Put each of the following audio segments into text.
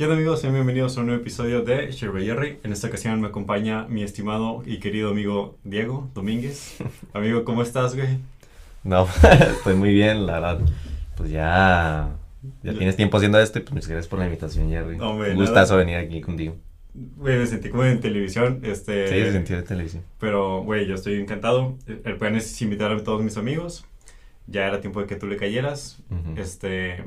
¿Qué onda amigos? Sean bienvenidos a un nuevo episodio de Sherry Jerry. En esta ocasión me acompaña mi estimado y querido amigo Diego Domínguez. Amigo, ¿cómo estás, güey? No, estoy muy bien, la verdad. Pues ya, ya tienes tiempo haciendo esto y pues muchas gracias por la invitación, Jerry. No, güey, Un nada. gustazo venir aquí contigo. Güey, me sentí como en televisión. Este, Sí, se sentido de televisión. Pero, güey, yo estoy encantado. El plan es invitar a todos mis amigos. Ya era tiempo de que tú le cayeras. Ujú. Este,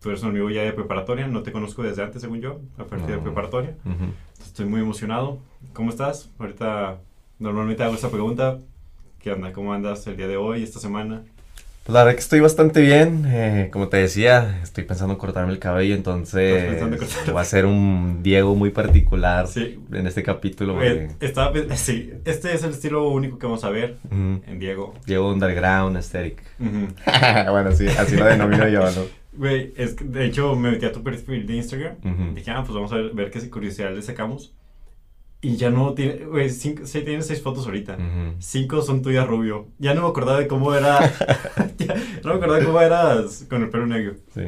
tú eres un amigo ya de preparatoria. No te conozco desde antes, según yo, a partir de No. preparatoria. Ujú. Estoy muy emocionado. ¿Cómo estás? Ahorita normalmente hago esta pregunta. ¿Qué onda? ¿Cómo andas el día de hoy, esta semana? Pues la verdad que estoy bastante bien. eh, como te decía, estoy pensando en cortarme el cabello, ¿Estás entonces va a ser un Diego muy particular Sí. en este capítulo. Güey, porque, estaba sí, este es el estilo único que vamos a ver ujú, en Diego. Diego Underground Aesthetic. Ujú. bueno, sí, así lo denomino yo, ¿no? Güey, es que, de hecho me metí a tu perfil de Instagram. Ujú. Dije, ah, pues vamos a ver, ver qué curiosidad le sacamos. Y ya no tiene, güey, cinco, sí, tienes seis fotos ahorita. Ujú. Cinco son tuyas rubio. Ya no me acordaba de cómo era. ya, no me acordaba de cómo eras con el pelo negro. Sí.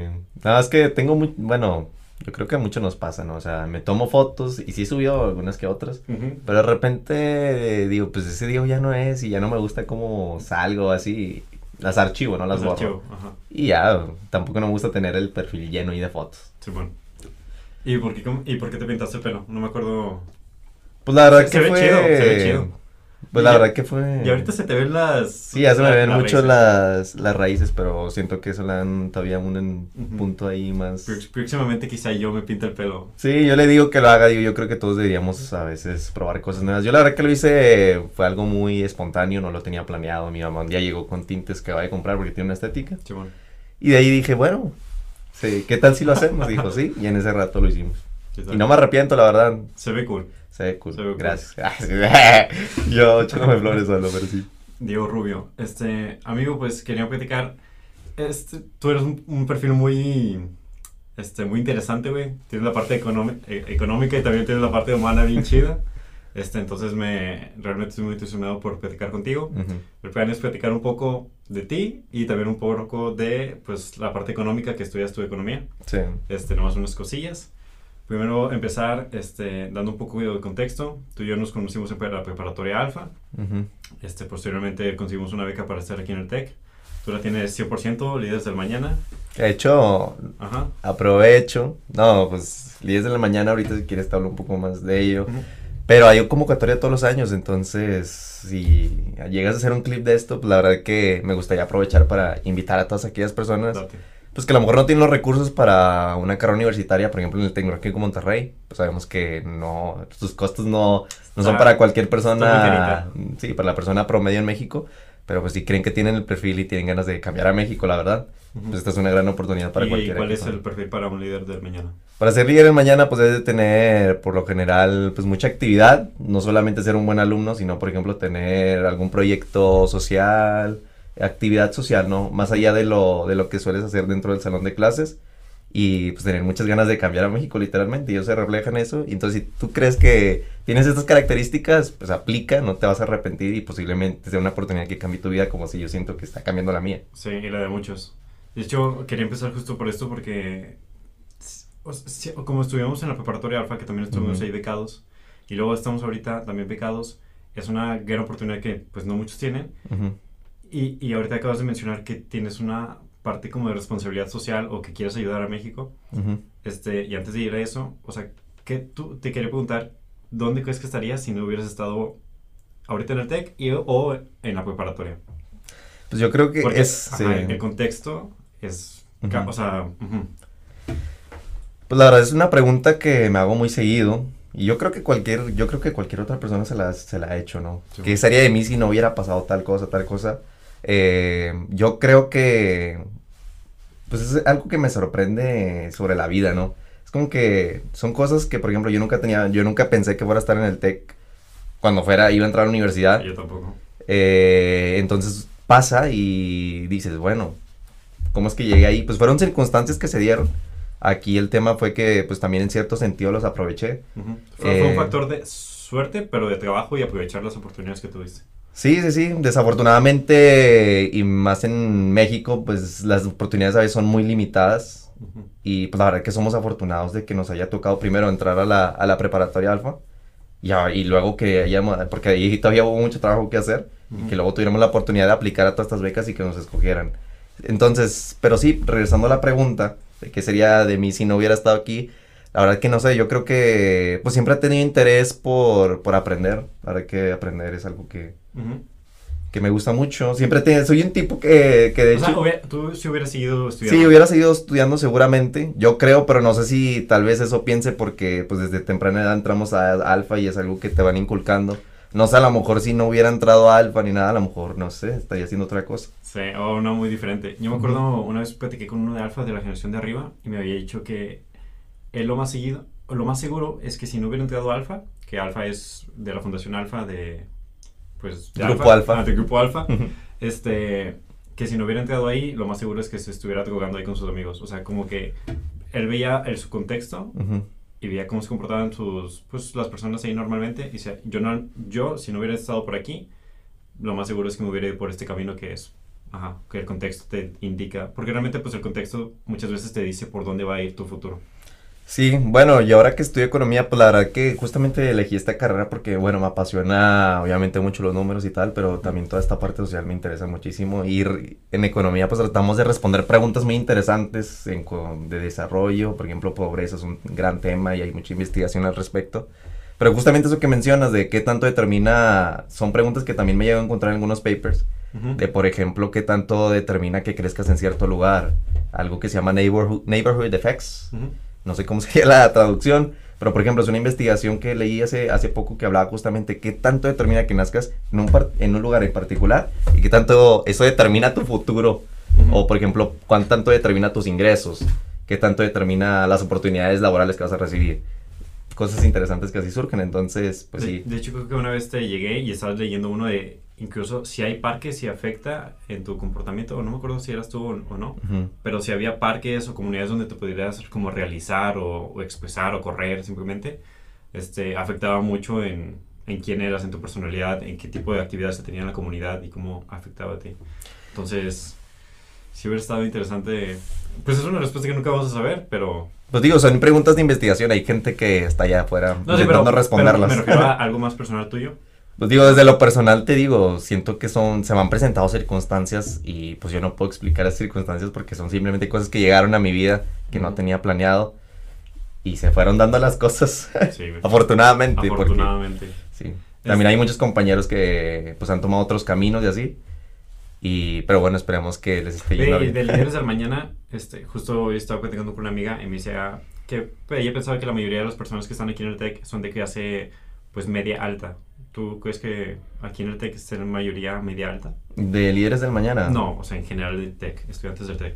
Nada más que tengo muy, bueno, yo creo que a muchos nos pasa, ¿no? O sea, me tomo fotos y sí he subido algunas que otras, Ujú. pero de repente eh, digo, pues ese Diego ya no es y ya no me gusta cómo salgo así, las archivo, no las Los borro. archivo, Ajá, Y ya, tampoco no me gusta tener el perfil lleno ahí de fotos. Simón. ¿Y por, qué, ¿Y por qué te pintaste el pelo? No me acuerdo. Pues la verdad Se- que se ve fue... chido, se ve chido. Pues Y la ya- verdad que fue... Y ahorita se te ven las. Sí, ya se me la- ven las mucho raíces. las, las raíces, pero siento que eso le dan todavía un en- Ujú. punto ahí más... Próximamente quizá yo me pinte el pelo. Sí, yo le digo que lo haga, digo, yo creo que todos deberíamos a veces probar cosas nuevas. Yo la verdad que lo hice, fue algo muy espontáneo, no lo tenía planeado. Mi mamá un día llegó con tintes que vaya a comprar porque tiene una estética. Simón. Y de ahí dije, bueno, sí, ¿qué tal si lo hacemos? Dijo, sí, y en ese rato lo hicimos. Y no me arrepiento, la verdad. Se ve cool. Se ve cool. Se ve cool. Gracias. yo echándome flores solo, pero sí. Diego Rubio. Este, amigo, pues quería platicar. Este, tú eres un, un perfil muy. Este, muy interesante, güey. Tienes la parte eh, económica y también tienes la parte humana bien chida. Este, entonces me. Realmente estoy muy entusiasmado por platicar contigo. Ujú. El plan es platicar un poco de ti y también un poco de, pues, la parte económica que estudias tu economía. Sí. este, nomás unas cosillas. Primero empezar este, dando un poco de contexto. Tú y yo nos conocimos en la preparatoria Alfa. Ujú. Este, posteriormente conseguimos una beca para estar aquí en el TEC. Tú la tienes 100%, líderes del mañana. De hecho, Ajá. aprovecho. No, pues, 10 de la mañana, ahorita si quieres te hablo un poco más de ello. Ujú. Pero hay convocatoria todos los años, entonces si llegas a hacer un clip de esto, pues la verdad que me gustaría aprovechar para invitar a todas aquellas personas, Date. Pues que a lo mejor no tienen los recursos para una carrera universitaria, por ejemplo en el Tecnológico Monterrey, pues sabemos que no, sus costos no, no son Está- para cualquier persona, sí, para la persona promedio en México, pero pues si creen que tienen el perfil y tienen ganas de cambiar a México, la verdad, Ujú. pues esta es una gran oportunidad para ¿Y cualquiera. cuál que es el perfil para un líder del mañana? Para ser líder en mañana, pues debes de tener, por lo general, pues mucha actividad. No solamente ser un buen alumno, sino, por ejemplo, tener algún proyecto social, actividad social, ¿no? Más allá de lo, de lo que sueles hacer dentro del salón de clases. Y pues tener muchas ganas de cambiar a México, literalmente. Y eso se refleja en eso. Y entonces, si tú crees que tienes estas características, pues aplica, no te vas a arrepentir y posiblemente sea una oportunidad que cambie tu vida como si yo siento que está cambiando la mía. Sí, y la de muchos. De hecho, quería empezar justo por esto porque, como estuvimos en la preparatoria Alfa, que también estuvimos Ujú. ahí becados, y luego estamos ahorita también becados, es una gran oportunidad que pues no muchos tienen. Ujú. Y, y ahorita acabas de mencionar que tienes una parte como de responsabilidad social o que quieres ayudar a México. Este, y antes de ir a eso, o sea, que tú, te quería preguntar, ¿dónde crees que estarías si no hubieras estado ahorita en el TEC y, o en la preparatoria? Pues yo creo que Porque es... ajá, sí. el contexto es... O sea. Pues la verdad es una pregunta que me hago muy seguido. Y yo creo que cualquier, yo creo que cualquier otra persona se la, se la ha hecho, ¿no? Sí. ¿Qué sería de mí si no hubiera pasado tal cosa, tal cosa? Eh, yo creo que, pues es algo que me sorprende sobre la vida, ¿no? Es como que son cosas que, por ejemplo, yo nunca tenía, yo nunca pensé que fuera a estar en el TEC cuando fuera, iba a entrar a la universidad. yo tampoco. Eh, entonces pasa y dices, bueno, ¿cómo es que llegué ahí? Pues fueron circunstancias que se dieron. Aquí el tema fue que, pues también en cierto sentido los aproveché. Fue, fue un Eh, factor de suerte, pero de trabajo y aprovechar las oportunidades que tuviste. Sí, sí, sí. Desafortunadamente, y más en México, pues las oportunidades a veces son muy limitadas. Y pues la verdad que somos afortunados de que nos haya tocado primero entrar a la, a la preparatoria alfa. Ya, y luego que hayamos, porque ahí todavía hubo mucho trabajo que hacer, y que luego tuviéramos la oportunidad de aplicar a todas estas becas y que nos escogieran. Entonces, pero sí, regresando a la pregunta, qué sería de mí si no hubiera estado aquí, la verdad que no sé, yo creo que pues siempre he tenido interés por, por aprender, la verdad que aprender es algo que, que me gusta mucho. Siempre te, soy un tipo que, que de O hecho... sea, hubiera- tú si hubieras seguido estudiando. Sí, hubiera seguido estudiando seguramente, yo creo, pero no sé si tal vez eso piense porque pues desde temprana edad entramos a, a alfa y es algo que te van inculcando. No sé, a lo mejor si no hubiera entrado a alfa ni nada, a lo mejor, no sé, estaría haciendo otra cosa. Sí, o no muy diferente. Yo me acuerdo una vez platiqué con uno de Alfa de la generación de arriba y me había dicho que él lo más seguido, lo más seguro es que si no hubiera entrado a Alfa, que Alfa es de la Fundación Alfa de pues de Grupo Alfa. ah, de Grupo Alfa, este que si no hubiera entrado ahí, lo más seguro es que se estuviera drogando ahí con sus amigos, o sea, como que él veía el, su contexto Ujú. y veía cómo se comportaban sus, pues, las personas ahí normalmente. Y decía, yo, no, yo, si no hubiera estado por aquí, lo más seguro es que me hubiera ido por este camino que es, ajá, que el contexto te indica. Porque realmente, pues, el contexto muchas veces te dice por dónde va a ir tu futuro. Sí, bueno, y ahora que estudio economía, pues la verdad que justamente elegí esta carrera porque, bueno, me apasiona obviamente mucho los números y tal, pero también toda esta parte social me interesa muchísimo. Y en economía, pues tratamos de responder preguntas muy interesantes en de desarrollo, por ejemplo, pobreza es un gran tema y hay mucha investigación al respecto. Pero justamente eso que mencionas de qué tanto determina, son preguntas que también me llevo a encontrar en algunos papers, de por ejemplo, qué tanto determina que crezcas en cierto lugar, algo que se llama neighborhood, neighborhood effects Ujú. No sé cómo sería la traducción, pero por ejemplo es una investigación que leí hace, hace poco que hablaba justamente qué tanto determina que nazcas en un, par- en un lugar en particular y qué tanto eso determina tu futuro, o por ejemplo, cuán tanto determina tus ingresos, qué tanto determina las oportunidades laborales que vas a recibir. Cosas interesantes que así surgen, entonces, pues de, sí. de hecho, creo que una vez te llegué y estabas leyendo uno de, incluso, si hay parques, si afecta en tu comportamiento, o no me acuerdo si eras tú o, o no. Ujú. Pero si había parques o comunidades donde te pudieras como realizar o, o expresar o correr simplemente, este, afectaba mucho en, en quién eras, en tu personalidad, en qué tipo de actividades se tenía en la comunidad y cómo afectaba a ti. Entonces, si hubiera estado interesante, pues es una respuesta que nunca vamos a saber, pero... Pues digo, son preguntas de investigación, hay gente que está allá afuera No intentando pero, responderlas. pero me refiero a algo más personal tuyo. Pues digo, desde lo personal te digo, siento que son, se me han presentado circunstancias y pues yo no puedo explicar esas circunstancias porque son simplemente cosas que llegaron a mi vida que no tenía planeado y se fueron dando las cosas, Sí, güey. afortunadamente, porque afortunadamente. sí. También hay muchos compañeros que pues han tomado otros caminos y así. Y, pero bueno, esperemos que les esté yendo De, de líderes del mañana, este, justo hoy estaba platicando con una amiga y me decía que pues, ella pensaba que la mayoría de las personas que están aquí en el TEC son de clase pues media alta. ¿Tú crees que aquí en el TEC es la mayoría media alta? ¿De líderes del mañana? No, o sea, en general del TEC, estudiantes del TEC.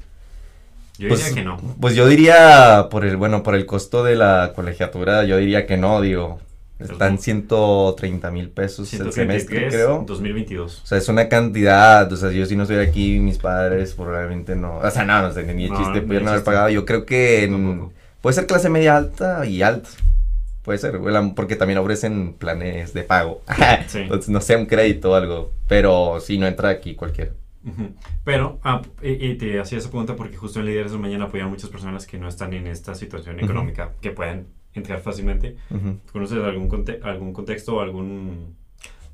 Yo Pues, diría que no. Pues yo diría, por el, bueno, por el costo de la colegiatura, yo diría que no, digo. Están 130 mil pesos el semestre, 133, creo. 2022. O sea, es una cantidad, o sea, yo si no estoy aquí, mis padres probablemente no, o sea, no, no sé, ni el No, chiste ni pudieron haber pagado, yo creo que en- puede ser clase media alta y alta, puede ser, porque también ofrecen planes de pago, Sí. entonces no sé, un crédito o algo, pero sí, no entra aquí cualquiera. Pero, ah, y, y te hacía esa pregunta porque justo en Líderes del Mañana apoyan a muchas personas que no están en esta situación económica, que pueden entrar fácilmente. ¿Conoces algún, conte- algún contexto o algún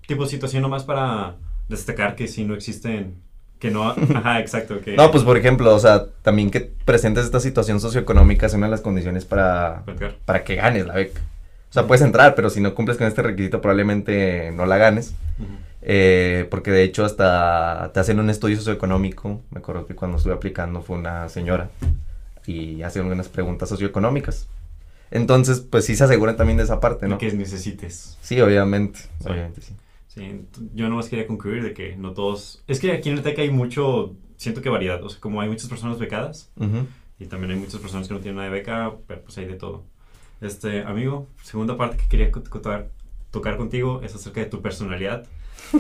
tipo de situación nomás para destacar que si no existen, que no, ajá, exacto, que... No, pues por ejemplo, o sea, también que presentes esta situación socioeconómica es una de las condiciones para, para que ganes la beca. O sea, puedes entrar, pero si no cumples con este requisito probablemente no la ganes. Ujú. Eh, porque de hecho hasta te hacen un estudio socioeconómico. Me acuerdo que cuando estuve aplicando fue una señora y hacen unas preguntas socioeconómicas. Entonces, pues sí se aseguran también de esa parte, ¿no? que necesites. Sí, obviamente. Sí. Obviamente, sí. Sí, yo nomás quería concluir de que no todos... Es que aquí en el TEC hay mucho, siento que variedad, o sea, como hay muchas personas becadas, Ujú. Y también hay muchas personas que no tienen nada de beca, pero pues hay de todo. Este, amigo, segunda parte que quería tocar, tocar contigo es acerca de tu personalidad.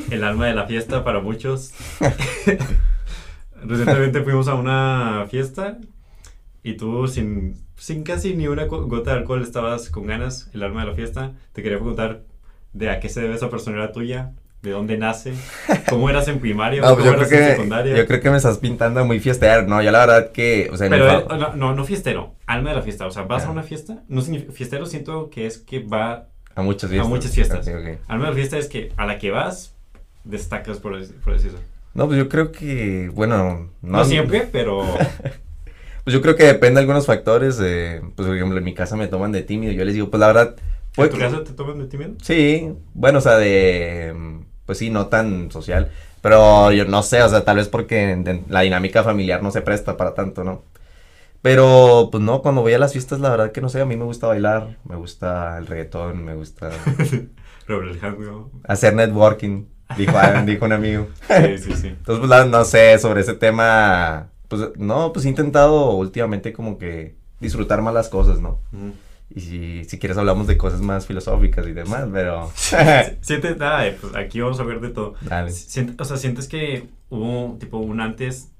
El alma de la fiesta para muchos. Recientemente fuimos a una fiesta y tú sin, sin casi ni una gota de alcohol estabas con ganas, el alma de la fiesta. Te quería preguntar de a qué se debe esa personalidad tuya ¿De dónde nace? ¿Cómo eras en primaria? No, ¿Cómo pues creo, eras en que, secundaria? yo creo que me estás pintando muy fiestero. No, yo la verdad que, o sea, Pero eh, no, no, no fiestero, alma de la fiesta. O sea, vas a Ah. una fiesta, no significa, fiestero siento que es que va, a muchas fiestas. muchas fiestas. Ok, ok. alma de la fiesta es que a la que vas, destacas por, por decirlo. No, pues yo creo que, bueno, No, siempre, pero... Pues yo creo que depende de algunos factores. eh, pues por ejemplo, en mi casa me toman de tímido. Yo les digo, pues la verdad, ¿En tu que- casa te toman de tímido? Sí, bueno, o sea, de, pues sí, no tan social, pero yo no sé, o sea, tal vez porque en- en la dinámica familiar no se presta para tanto, ¿no? Pero, pues no, cuando voy a las fiestas, la verdad que no sé, a mí me gusta bailar, me gusta el reggaetón, me gusta hacer networking, dijo, dijo un amigo. Sí, sí, sí. Entonces, pues la- no sé, sobre ese tema, pues no, pues he intentado últimamente como que disfrutar más las cosas, ¿no? Ujú. Y si, si quieres hablamos de cosas más filosóficas y demás, pero... Sientes, nada, pues aquí vamos a ver de todo. Dale. Sient- o sea, sientes que hubo tipo un antes,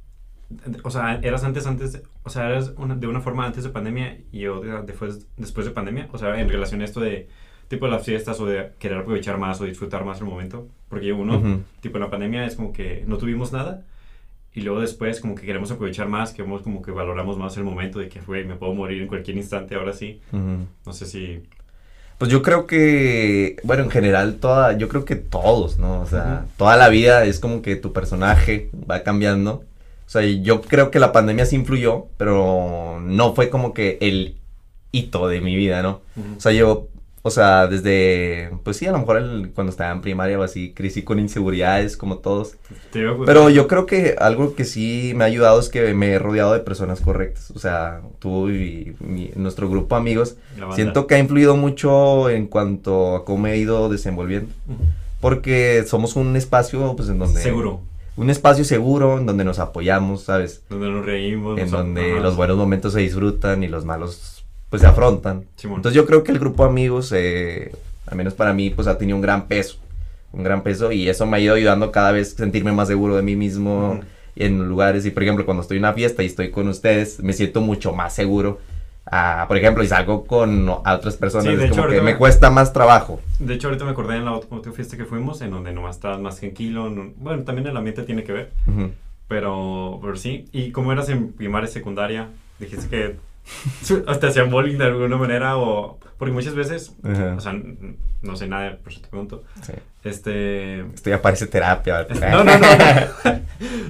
o sea, eras antes, antes, de- o sea, eras una- de una forma antes de pandemia y otra después, después de pandemia, o sea, en relación a esto de tipo las fiestas o de querer aprovechar más o disfrutar más el momento, porque uno, Ujú. tipo en la pandemia es como que no tuvimos nada y luego después como que queremos aprovechar más, queremos como que valoramos más el momento de que fue, me puedo morir en cualquier instante, ahora sí, Ujú. no sé si... Pues yo creo que, bueno, en general toda, yo creo que todos, ¿no? O sea, Ujú. toda la vida es como que tu personaje va cambiando. O sea, yo creo que la pandemia sí influyó, pero no fue como que el hito de mi vida, ¿no? Ujú. O sea, yo, o sea, desde, pues sí, a lo mejor el- cuando estaba en primaria o así, crecí con inseguridades como todos. Preguntar- Pero yo creo que algo que sí me ha ayudado es que me he rodeado de personas correctas. O sea, tú y mi- nuestro grupo de amigos. Siento que ha influido mucho en cuanto a cómo he ido desenvolviendo. Porque somos un espacio, pues, en donde... Seguro. Un espacio seguro, en donde nos apoyamos, ¿sabes? Donde nos reímos. En nos- donde los buenos momentos se disfrutan y los malos, pues, se afrontan. Entonces yo creo que el grupo de amigos, eh, al menos para mí, pues, ha tenido un gran peso. Un gran peso y eso me ha ido ayudando cada vez a sentirme más seguro de mí mismo Ujú. en lugares. Y, por ejemplo, cuando estoy en una fiesta y estoy con ustedes, me siento mucho más seguro. Ah, por ejemplo, y salgo con a otras personas, Sí, de es hecho, como que me me- cuesta más trabajo. De hecho, ahorita me acordé en la ot- otra fiesta que fuimos, en donde nomás estabas más tranquilo. no- bueno, también el ambiente tiene que ver, Ujú. pero, pero sí. ¿Y cómo eras en primaria y secundaria? Dijiste que te hacían bullying de alguna manera o... Porque muchas veces, Ajá. o sea, no sé nada, por eso te pregunto. Sí. Este... Esto ya parece terapia. Es- No, no, no.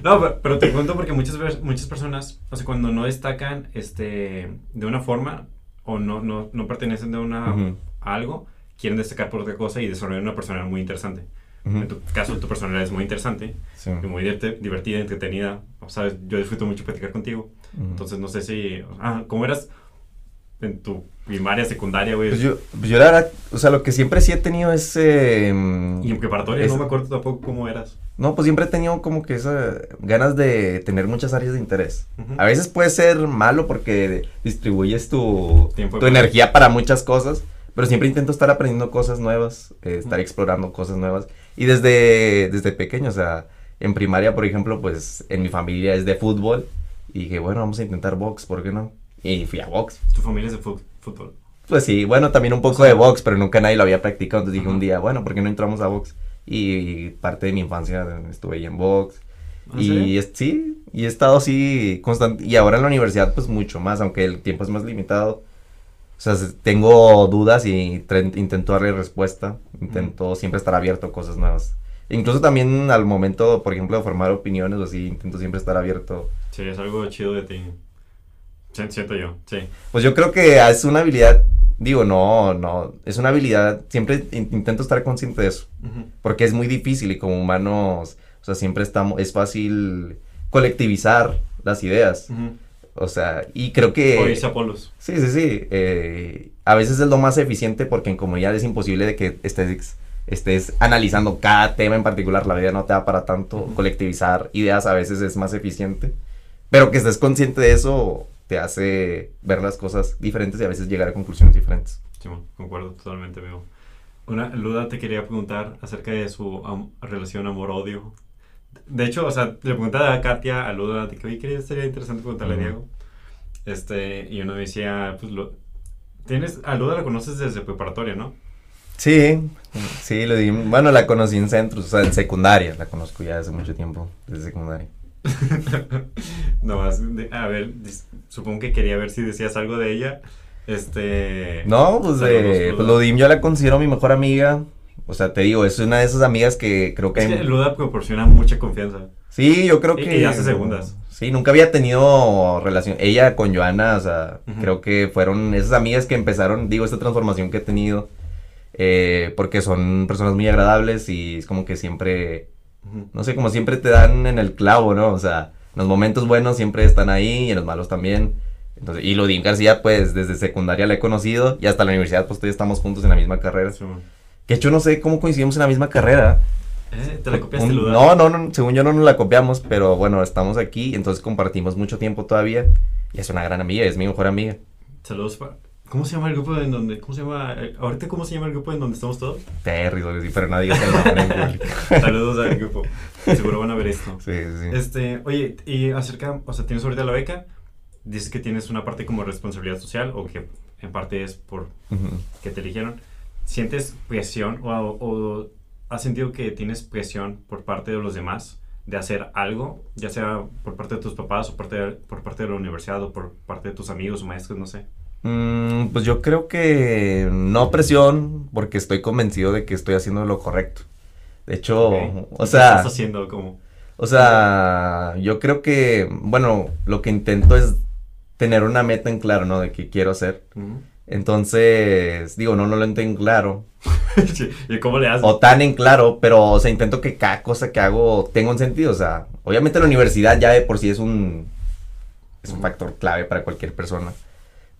No, pero, pero te cuento porque muchas veces, muchas personas, o sea, cuando no destacan este, de una forma o no, no, no pertenecen de una, Ujú. a algo, quieren destacar por otra cosa y desarrollar una personalidad muy interesante. Ujú. En tu caso, tu personalidad es muy interesante, Sí. y muy divertida, entretenida. O sabes, yo disfruto mucho platicar contigo. Entonces, no sé si. Ah, ¿cómo eras en tu primaria, secundaria, güey? Pues yo, pues yo la verdad, o sea, lo que siempre sí he tenido es... eh, y en preparatoria, es- no me acuerdo tampoco cómo eras. No, pues siempre he tenido como que esa ganas de tener muchas áreas de interés. Ujú. A veces puede ser malo porque distribuyes tu, tu energía para muchas cosas, pero siempre intento estar aprendiendo cosas nuevas, eh, estar Ujú. explorando cosas nuevas. Y desde, desde pequeño, o sea, en primaria, por ejemplo, pues en mi familia es de fútbol. Y dije, bueno, vamos a intentar box, ¿por qué no? Y fui a box. Tu familia es de fútbol. Pues sí, bueno, también un poco de box, pero nunca nadie lo había practicado. Entonces dije Ajá. un día, bueno, ¿por qué no entramos a box? Y parte de mi infancia estuve ahí en box. ¿En Y es- sí, y he estado así constante. Y ahora en la universidad, pues mucho más, aunque el tiempo es más limitado. O sea, se- tengo dudas y intento darle respuesta. Intento siempre estar abierto a cosas nuevas. Incluso también al momento, por ejemplo, de formar opiniones o así, intento siempre estar abierto. Sí, es algo chido de ti. Siento yo, sí. Pues yo creo que es una habilidad, digo, no, no, es una habilidad, siempre in- intento estar consciente de eso. Porque es muy difícil y como humanos, o sea, siempre estamos, es fácil colectivizar las ideas. O sea, y creo que... O irse a polos. Sí, sí, sí. eh, a veces es lo más eficiente porque en comunidad es imposible de que estés, estés analizando cada tema en particular. La vida no te da para tanto. Colectivizar ideas a veces es más eficiente. Pero que estés consciente de eso te hace ver las cosas diferentes y a veces llegar a conclusiones diferentes. Simón, concuerdo totalmente, amigo. Una, Luda te quería preguntar acerca de su am- relación amor-odio. De hecho, o sea, le preguntaba a Katia, a Luda, de que, oye, quería, sería interesante preguntarle a Ujú. Diego. Este, y uno decía, pues, lo, tienes, a Luda la conoces desde preparatoria, ¿no? Sí, sí, lo di. Bueno, la conocí en centros, o sea, en secundaria, la conozco ya hace mucho tiempo, desde secundaria. no más, a ver, supongo que quería ver si decías algo de ella. Este. No, pues, de, pues Lodim yo la considero mi mejor amiga. O sea, te digo, es una de esas amigas que creo que... Es que Luda proporciona mucha confianza. Sí, yo creo que... Y hace segundas. Sí, nunca había tenido relación. Ella con Joana, o sea, creo que fueron esas amigas que empezaron, digo, esta transformación que he tenido. Eh, porque son personas muy agradables y es como que siempre, no sé, como siempre te dan en el clavo, ¿no? O sea, en los momentos buenos siempre están ahí y en los malos también. Entonces, y Ludín García, pues desde secundaria la he conocido y hasta la universidad, pues todavía estamos juntos en la misma carrera. que hecho no sé cómo coincidimos en la misma carrera. ¿Eh? ¿Te la copiaste, No, no, no, según yo no nos la copiamos, pero bueno, estamos aquí, entonces compartimos mucho tiempo todavía y es una gran amiga, es mi mejor amiga. Saludos para... ¿Cómo se llama el grupo en donde, cómo se llama, eh, ahorita cómo se llama el grupo en donde estamos todos? Terry, pero nadie el nombre Saludos al grupo, seguro van a ver esto. Sí, sí. Este, oye, y acerca, o sea, tienes ahorita la beca, dices que tienes una parte como responsabilidad social, o que en parte es por que te eligieron. ¿Sientes presión o, has sentido que tienes presión por parte de los demás de hacer algo, ya sea por parte de tus papás o parte por parte de la universidad o por parte de tus amigos o maestros, no sé? Mm, pues yo creo que no presión, porque estoy convencido de que estoy haciendo lo correcto. De hecho, o sea... ¿Qué estás haciendo como? O sea, yo creo que, bueno, lo que intento es tener una meta en claro, ¿no? De qué quiero hacer. Entonces, digo, no, no lo entiendo en claro. ¿Y cómo le haces? O tan en claro, pero, o sea, intento que cada cosa que hago tenga un sentido. O sea, obviamente la universidad ya de por sí es un, es un factor clave para cualquier persona.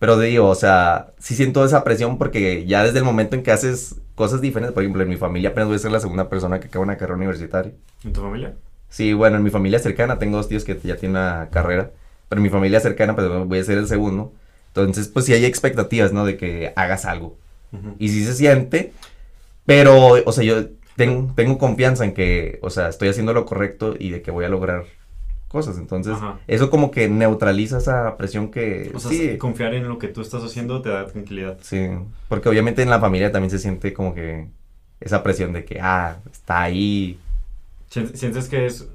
Pero digo, o sea, sí siento esa presión porque ya desde el momento en que haces cosas diferentes, por ejemplo, en mi familia apenas voy a ser la segunda persona que acaba una carrera universitaria. ¿En tu familia? Sí, bueno, en mi familia cercana tengo dos tíos que ya tienen una carrera pero mi familia cercana, pues voy a ser el segundo. Entonces, pues sí hay expectativas, ¿no? De que hagas algo. Y sí se siente, pero, o sea, yo tengo, tengo confianza en que, o sea, estoy haciendo lo correcto y de que voy a lograr cosas. Entonces, eso como que neutraliza esa presión que... O sea, sí. confiar en lo que tú estás haciendo te da tranquilidad. Sí, porque obviamente en la familia también se siente como que esa presión de que, ah, está ahí. ¿Sientes que es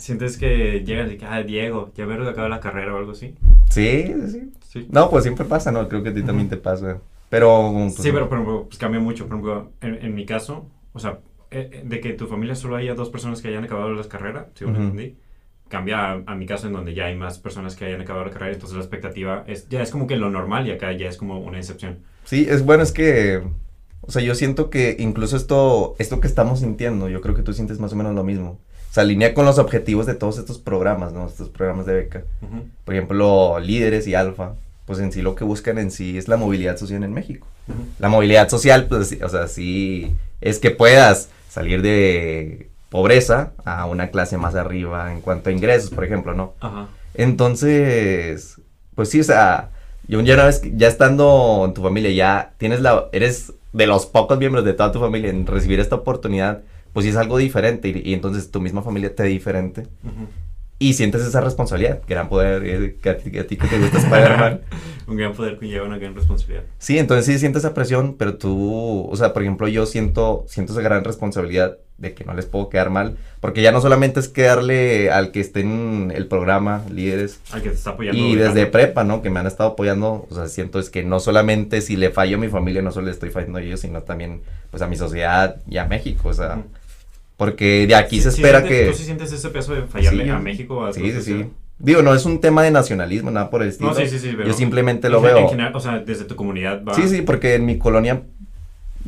¿Sientes que llegas y que, ah, Diego, ya he acabado la carrera o algo así? Sí, sí, sí. No, pues siempre pasa, ¿no? Creo que a ti también te pasa. Pero... Pues, sí, pero, por pues cambia mucho. Por ejemplo, en, mi caso, o sea, eh, eh, de que tu familia solo haya dos personas que hayan acabado la carrera, si lo entendí, cambia a, mi caso en donde ya hay más personas que hayan acabado la carrera, entonces la expectativa es, ya es como que lo normal y acá ya es como una excepción. Sí, es bueno, es que, o sea, yo siento que incluso esto, esto que estamos sintiendo, yo creo que tú sientes más o menos lo mismo se alinea con los objetivos de todos estos programas, ¿no? Estos programas de beca. Por ejemplo, líderes y alfa, pues en sí lo que buscan en sí es la movilidad social en México. La movilidad social, pues, o sea, sí es que puedas salir de pobreza a una clase más arriba en cuanto a ingresos, por ejemplo, ¿no? Ajá. Entonces, pues sí, o sea, yo ya una vez, ya estando en tu familia, ya tienes la, eres de los pocos miembros de toda tu familia en recibir esta oportunidad, pues sí es algo diferente y, entonces tu misma familia te diferente. Y sientes esa responsabilidad, gran poder, eh, que a, ti, que te gusta Spider-Man. un gran poder conlleva una gran responsabilidad. Sí, entonces sí sientes esa presión, pero tú, o sea, por ejemplo, yo siento, siento esa gran responsabilidad de que no les puedo quedar mal, porque ya no solamente es quedarle al que esté en el programa, líderes. Al que te está apoyando. Y desde prepa, ¿no? Que me han estado apoyando, o sea, siento es que no solamente si le fallo a mi familia, no solo le estoy fallando a ellos, sino también, pues, a mi sociedad y a México, o sea... Porque de aquí se espera que... ¿Tú sí sientes ese peso de fallarle a México? A sí, sí, sí. Digo, no es un tema de nacionalismo, nada por el estilo. No, sí, sí, sí. Yo simplemente lo veo. o sea, desde tu comunidad va... Sí, sí, porque en mi colonia,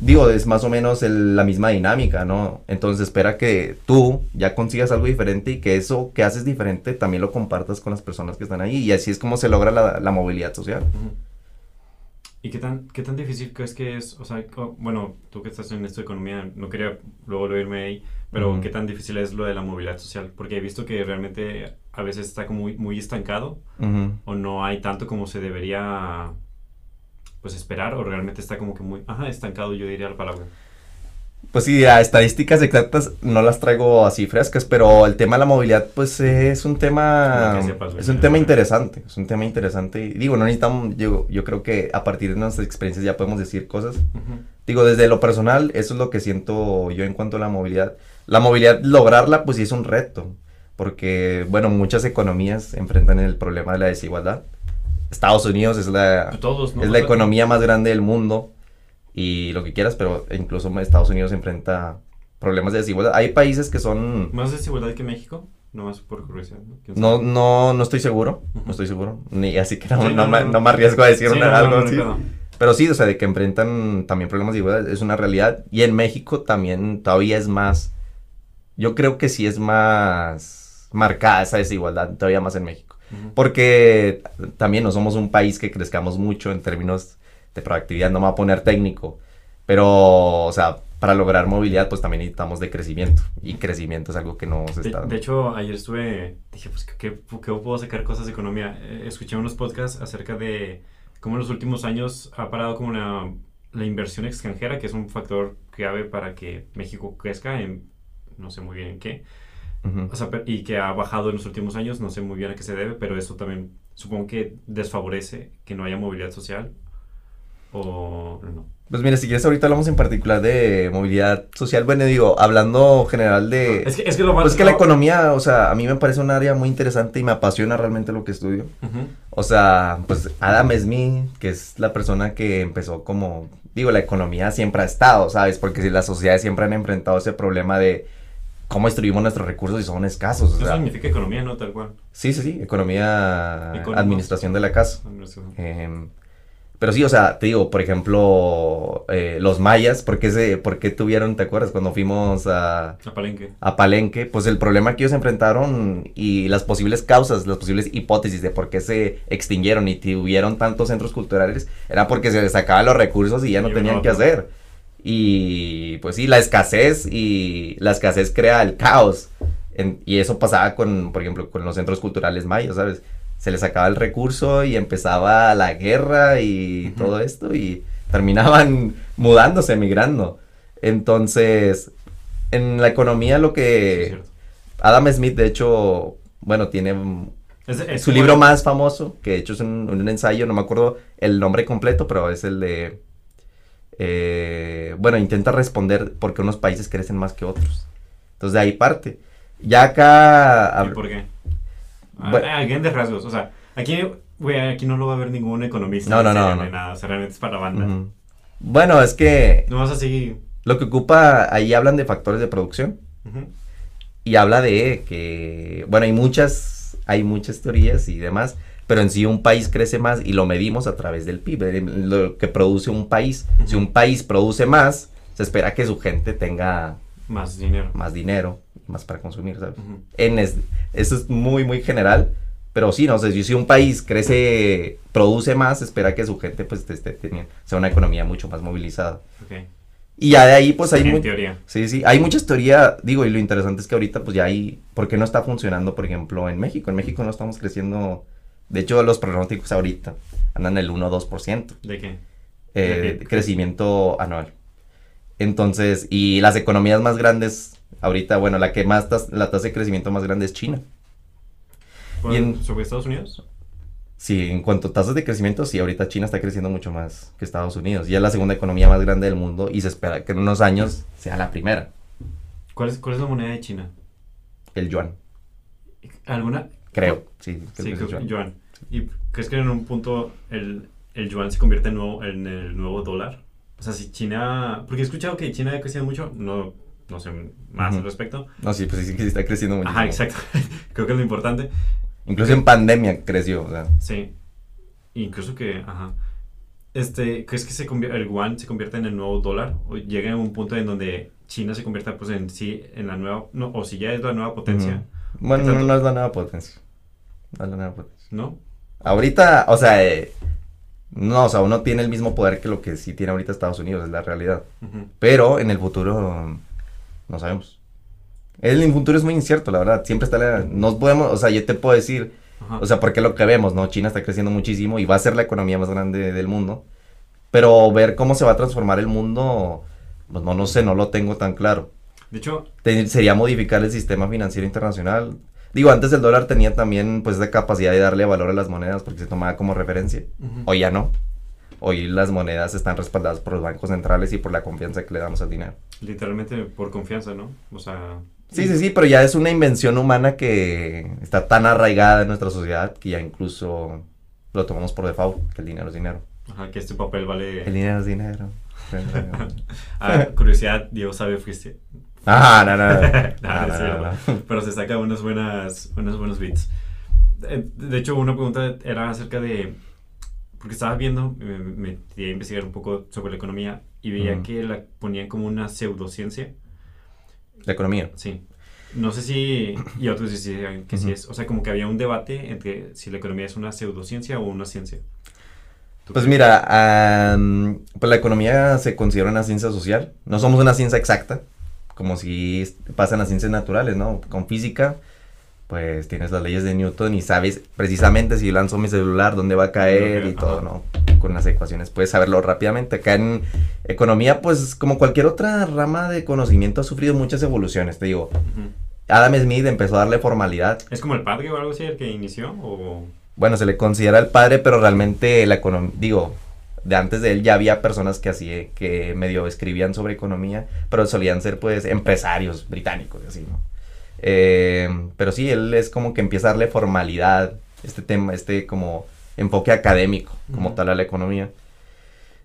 digo, es más o menos la misma dinámica, ¿no? Entonces espera que tú ya consigas algo diferente y que eso que haces diferente también lo compartas con las personas que están ahí. Y así es como se logra la, movilidad social. ¿Y qué tan, qué tan difícil crees que es? O sea, bueno, tú que estás en esto de economía, no quería luego irme ahí pero qué tan difícil es lo de la movilidad social, porque he visto que realmente a veces está como muy, muy estancado o no hay tanto como se debería pues esperar o realmente está como que muy, ajá, estancado yo diría la palabra. Pues sí, a estadísticas exactas no las traigo así frescas, pero el tema de la movilidad, pues es un tema, sepas, es un tema interesante, es un tema interesante. Digo, no necesitamos, yo, yo creo que a partir de nuestras experiencias ya podemos decir cosas. Ujú. Digo, desde lo personal, eso es lo que siento yo en cuanto a la movilidad. La movilidad, lograrla, pues sí es un reto, porque, bueno, muchas economías enfrentan el problema de la desigualdad. Estados Unidos es la, Todos, ¿no? es la economía más grande del mundo y lo que quieras, pero incluso Estados Unidos enfrenta problemas de desigualdad. Hay países que son... ¿Más desigualdad que México? Nomás por curiosidad, ¿no? ¿Quién No, no, no estoy seguro, no estoy seguro, ni así que no, Sí, no, no, me, no, no. no me arriesgo a decir Sí, una- no, no, algo no, no, así. no. Pero sí, o sea, de que enfrentan también problemas de igualdad es una realidad. Y en México también todavía es más, yo creo que sí es más marcada esa desigualdad, todavía más en México. Porque también no somos un país que crezcamos mucho en términos de proactividad, no me voy a poner técnico, pero, o sea, para lograr movilidad, pues también necesitamos de crecimiento. Y crecimiento es algo que no se De, está de hecho, ayer estuve, dije, pues, ¿qué, qué, qué puedo sacar cosas de economía? Eh, escuché unos podcasts acerca de cómo en los últimos años ha parado como la, la inversión extranjera, que es un factor clave para que México crezca en, no sé muy bien en qué, Ujú. o sea, y que ha bajado en los últimos años, no sé muy bien a qué se debe, pero eso también supongo que desfavorece que no haya movilidad social, o no. Pues mira, si quieres ahorita hablamos en particular de movilidad social. Bueno, digo, hablando general de... Es que, es que lo más... Pues que la economía, o sea, a mí me parece un área muy interesante y me apasiona realmente lo que estudio. Ujú. O sea, pues Adam Smith, que es la persona que empezó como, digo, la economía siempre ha estado, ¿sabes? Porque si las sociedades siempre han enfrentado ese problema de cómo distribuimos nuestros recursos y son escasos. O Eso sea, significa economía, ¿no? Tal cual. sí, sí, sí, economía, administración de la casa. Administración. Em, pero sí, o sea, te digo, por ejemplo, eh, los mayas, ¿por qué, se, ¿por qué tuvieron, te acuerdas, cuando fuimos a, A Palenque. a Palenque, pues el problema que ellos enfrentaron y las posibles causas, las posibles hipótesis de por qué se extinguieron y tuvieron tantos centros culturales, era porque se les sacaban los recursos y ya no Y tenían que otro. hacer. Y pues sí, la escasez y la escasez crea el caos. En- y eso pasaba con, por ejemplo, con los centros culturales mayas, ¿sabes? Se les sacaba el recurso y empezaba la guerra y Ujú. todo esto y terminaban mudándose, emigrando. Entonces, en la economía lo que. Adam Smith, de hecho, bueno, tiene Es- es su libro más famoso, que de hecho es un, un ensayo, no me acuerdo el nombre completo, pero es el de, eh, bueno, intenta responder por qué unos países crecen más que otros. Entonces de ahí parte. Ya acá... ¿Y por qué? Ah, Bueno. ah, grandes rasgos. O sea, aquí, aquí no lo va a ver ningún economista. No, no, no, no. nada. O sea, realmente es para la banda. Bueno, es que No vas así. lo que ocupa, ahí hablan de factores de producción. Y habla de que, bueno, hay muchas, hay muchas teorías y demás, pero en sí un país crece más y lo medimos a través del PIB, de lo que produce un país. Si un país produce más, se espera que su gente tenga Más dinero. más dinero, más para consumir, ¿sabes? En es- eso es muy, muy general, pero sí, no sé, si un país crece, produce más, se espera que su gente, pues, esté teniendo, sea una economía mucho más movilizada. Y ya de ahí, pues, hay en mu- teoría. Sí, sí, hay muchas teorías, digo, y lo interesante es que ahorita pues ya hay, ¿por qué no está funcionando, por ejemplo, en México? En México no estamos creciendo, de hecho los pronósticos ahorita andan el 1 o 2% ¿De qué? eh, ¿De qué? crecimiento anual. Entonces, y las economías más grandes, ahorita, bueno, la que más, tas- la tasa de crecimiento más grande es China. Y en- ¿Sobre Estados Unidos? Sí, en cuanto a tasas de crecimiento, sí, ahorita China está creciendo mucho más que Estados Unidos. Ya es la segunda economía más grande del mundo y se espera que en unos años sea la primera, ¿Cuál es, ¿Cuál es la moneda de China? el yuan, ¿Alguna? creo. Sí, creo Sí, que es el yuan. ¿Y crees que en un punto el, el yuan se convierte en, nuevo, en el nuevo dólar? O sea, si China... Porque he escuchado que China ha crecido mucho, no, no sé más Ujú. al respecto. No, sí, pues sí que sí está creciendo muchísimo. Ajá, exacto. Creo que es lo importante. Incluso en pandemia creció, o sea. Sí. Incluso que, ajá. Este, ¿crees que se el yuan se convierta en el nuevo dólar? ¿O llega en un punto en donde China se convierta pues en sí, en la nueva, no, o si ya es la nueva potencia, Ujú. Bueno, ¿Qué no, no es la nueva potencia. No es la nueva potencia. ¿no? Ahorita, o sea, eh, no, o sea, uno tiene el mismo poder que lo que sí tiene ahorita Estados Unidos, es la realidad. Pero en el futuro no sabemos. El futuro es muy incierto, la verdad. Siempre está la... No podemos, o sea, yo te puedo decir, Ajá. o sea, porque lo que vemos, ¿no? China está creciendo muchísimo y va a ser la economía más grande del mundo. Pero ver cómo se va a transformar el mundo, Pues no, no sé, no lo tengo tan claro. De hecho, Te- sería modificar el sistema financiero internacional. Digo, antes el dólar tenía también pues esa capacidad de darle valor a las monedas porque se tomaba como referencia. ujú. Hoy ya no. Hoy las monedas están respaldadas por los bancos centrales y por la confianza que le damos al dinero. literalmente por confianza, ¿no? O sea, Sí, sí, sí, pero ya es una invención humana que está tan arraigada en nuestra sociedad que ya incluso lo tomamos por default, que el dinero es dinero. ajá, que este papel El vale... dinero es dinero. Ah, curiosidad, Diego sabe fuiste. Ah, no, no, no. Es no. Pero se saca unas buenas, unos buenos beats. Eh, De hecho, una pregunta era acerca de... Porque estaba viendo, me me metí a investigar un poco sobre la economía y veía Ujú. que la ponían como una pseudociencia. La economía. Sí. No sé si... Y otros decían que sí Ujú. es. O sea, como que había un debate entre si la economía es una pseudociencia o una ciencia. ¿Tú Pues mira, am, pues la economía se considera una ciencia social. No somos una ciencia exacta, como si pasan las ciencias naturales, ¿no? Con física, pues tienes las leyes de Newton y sabes precisamente si lanzo mi celular, dónde va a caer y Ajá. todo, ¿no? Con las ecuaciones puedes saberlo rápidamente. Acá en economía, pues como cualquier otra rama de conocimiento, ha sufrido muchas evoluciones, te digo. Adam Smith empezó a darle formalidad ¿Es como el padre o algo así el que inició? ¿O...? bueno, se le considera el padre, pero realmente la economía, digo, de antes de él ya había personas que así, que medio escribían sobre economía, pero solían ser pues empresarios británicos y así, ¿no? Eh, pero sí, él es como que empieza a darle formalidad, este tema, este como enfoque académico, como tal a la economía.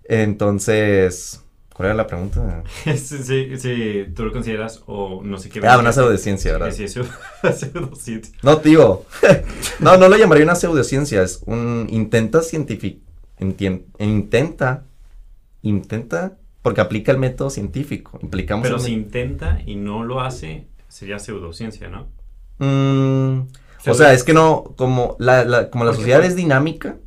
Entonces, ¿cuál era la pregunta? sí, sí, sí, tú lo consideras o no sé qué... Ah, una pseudociencia, ¿verdad? sí, pseudociencia. No, digo, no, no lo llamaría una pseudociencia, es un intenta científico, intenta, intenta, porque aplica el método científico, implicamos Pero si intenta y no lo hace, sería pseudociencia, ¿no? Mm, o sea, es que no, como la, la- como la Porque sociedad es dinámica.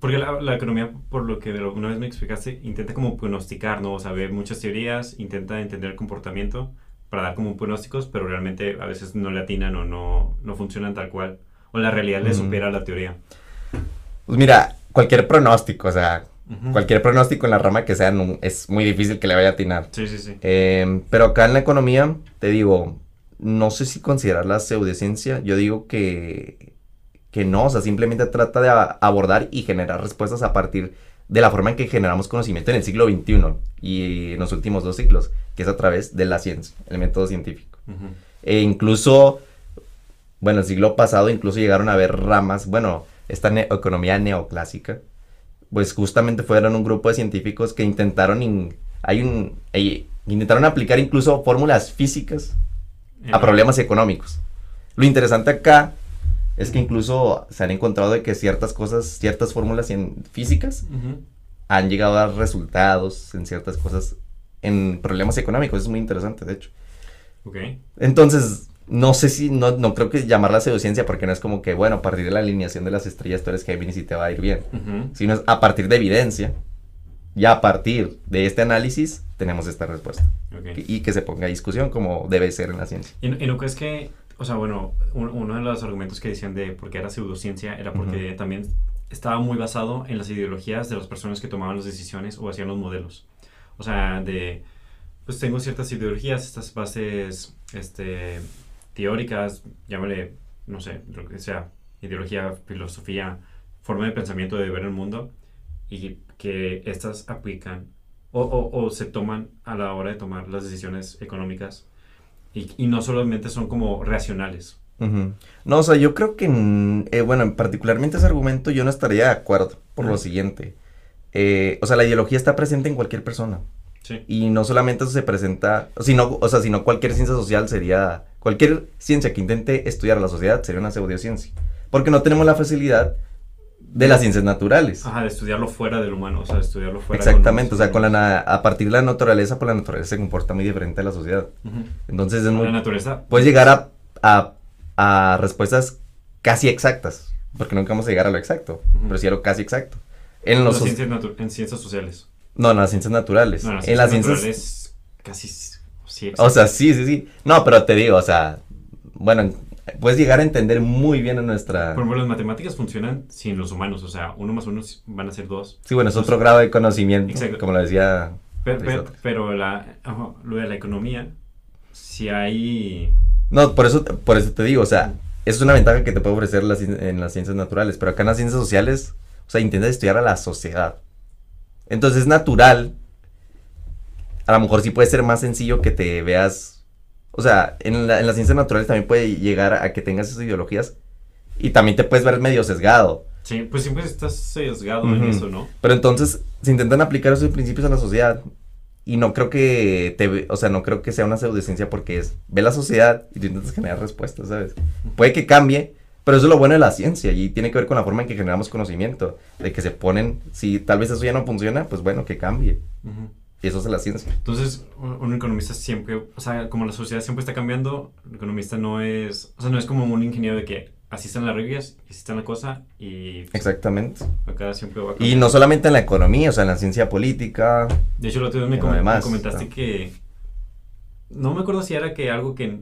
Porque la, la economía, por lo que alguna vez me explicaste, intenta como pronosticar, ¿no? O sea, ve muchas teorías, intenta entender el comportamiento para dar como pronósticos, pero realmente a veces no le atinan o no, no funcionan tal cual. O la realidad le Ujú. supera la teoría. pues mira, cualquier pronóstico, o sea, cualquier pronóstico en la rama que sea, no- es muy difícil que le vaya a atinar. Sí, sí, sí. Eh, pero acá en la economía, te digo, no sé si considerarla pseudociencia. Yo digo que, que no, o sea, simplemente trata de abordar y generar respuestas a partir de la forma en que generamos conocimiento en el siglo XXI y en los últimos dos siglos, que es a través de la ciencia, el método científico. Ujú. E incluso, bueno, el siglo pasado incluso llegaron a haber ramas, bueno, esta ne- economía neoclásica, pues justamente fueron un grupo de científicos que intentaron, in- hay un, intentaron aplicar incluso fórmulas físicas a problemas económicos. Lo interesante acá es que incluso se han encontrado de que ciertas cosas, ciertas fórmulas físicas han llegado a dar resultados en ciertas cosas en problemas económicos. Es muy interesante, de hecho. Ok. Entonces, no sé si, no, no creo que llamarla pseudociencia porque no es como que, bueno, a partir de la alineación de las estrellas tú eres Géminis y te va a ir bien. Ujú. Sino es a partir de evidencia. Ya a partir de este análisis tenemos esta respuesta. Y que se ponga a discusión como debe ser en la ciencia. ¿Y, y no crees que, o sea, bueno, un- uno de los argumentos que decían de por qué era pseudociencia era porque también estaba muy basado en las ideologías de las personas que tomaban las decisiones o hacían los modelos. O sea, de, pues tengo ciertas ideologías, estas bases, este, teóricas, llámale, no sé, lo que sea, ideología, filosofía, forma de pensamiento de ver el mundo y que estas aplican o, o- o se toman a la hora de tomar las decisiones económicas y, y no solamente son como racionales. Ujú. No, o sea, yo creo que, eh, bueno, particularmente ese argumento yo no estaría de acuerdo por lo Ujú. siguiente. Eh, o sea, la ideología está presente en cualquier persona. Sí. Y no solamente eso se presenta, sino, o sea, sino cualquier ciencia social sería, cualquier ciencia que intente estudiar la sociedad sería una pseudociencia. Porque no tenemos la facilidad de las ciencias naturales. Ajá, de estudiarlo fuera del humano, o sea, de estudiarlo fuera Exactamente, o sea, con la, a partir de la naturaleza, pues la naturaleza se comporta muy diferente a la sociedad. Ujú. Entonces es La muy, naturaleza. puedes llegar a, a, a respuestas casi exactas, porque nunca vamos a llegar a lo exacto, Ujú. pero sí a lo casi exacto. En los, ciencias en ciencias sociales. No, en las ciencias naturales. No, en las ciencias, naturales casi sí. o sea, sí, sí, sí. No, pero te digo, o sea, bueno, puedes llegar a entender muy bien a nuestra... Por ejemplo, las matemáticas funcionan sin los humanos, o sea, uno más uno van a ser dos. Sí, bueno, es otro grado de conocimiento, Exacto. como lo decía Pero, pero, pero la, lo de la economía, si hay... No, por eso, por eso te digo, o sea, eso es una ventaja que te puede ofrecer las en las ciencias naturales, pero acá en las ciencias sociales, o sea, intentas estudiar a la sociedad. Entonces es natural, a lo mejor sí puede ser más sencillo que te veas, o sea, en, la- en las ciencias naturales también puede llegar a que tengas esas ideologías y también te puedes ver medio sesgado. Sí, pues siempre estás sesgado en Ujú. eso, ¿no? Pero entonces se intentan aplicar esos principios a la sociedad. Y no creo que te, o sea, no creo que sea una pseudociencia porque es, ve la sociedad y tú intentas generar respuestas, ¿sabes? Puede que cambie, pero eso es lo bueno de la ciencia y tiene que ver con la forma en que generamos conocimiento, de que se ponen, si tal vez eso ya no funciona, pues bueno, que cambie. Ujú. Y eso es la ciencia. Entonces, un un economista siempre, o sea, como la sociedad siempre está cambiando, el economista no es, o sea, no es como un ingeniero de que así están las reglas, y así está la cosa, y Exactamente. acá siempre va a Y cambiar. no solamente en la economía, o sea, en la ciencia política. De hecho, el otro día me, com- lo me demás, comentaste ¿no? que, no me acuerdo si era que algo que,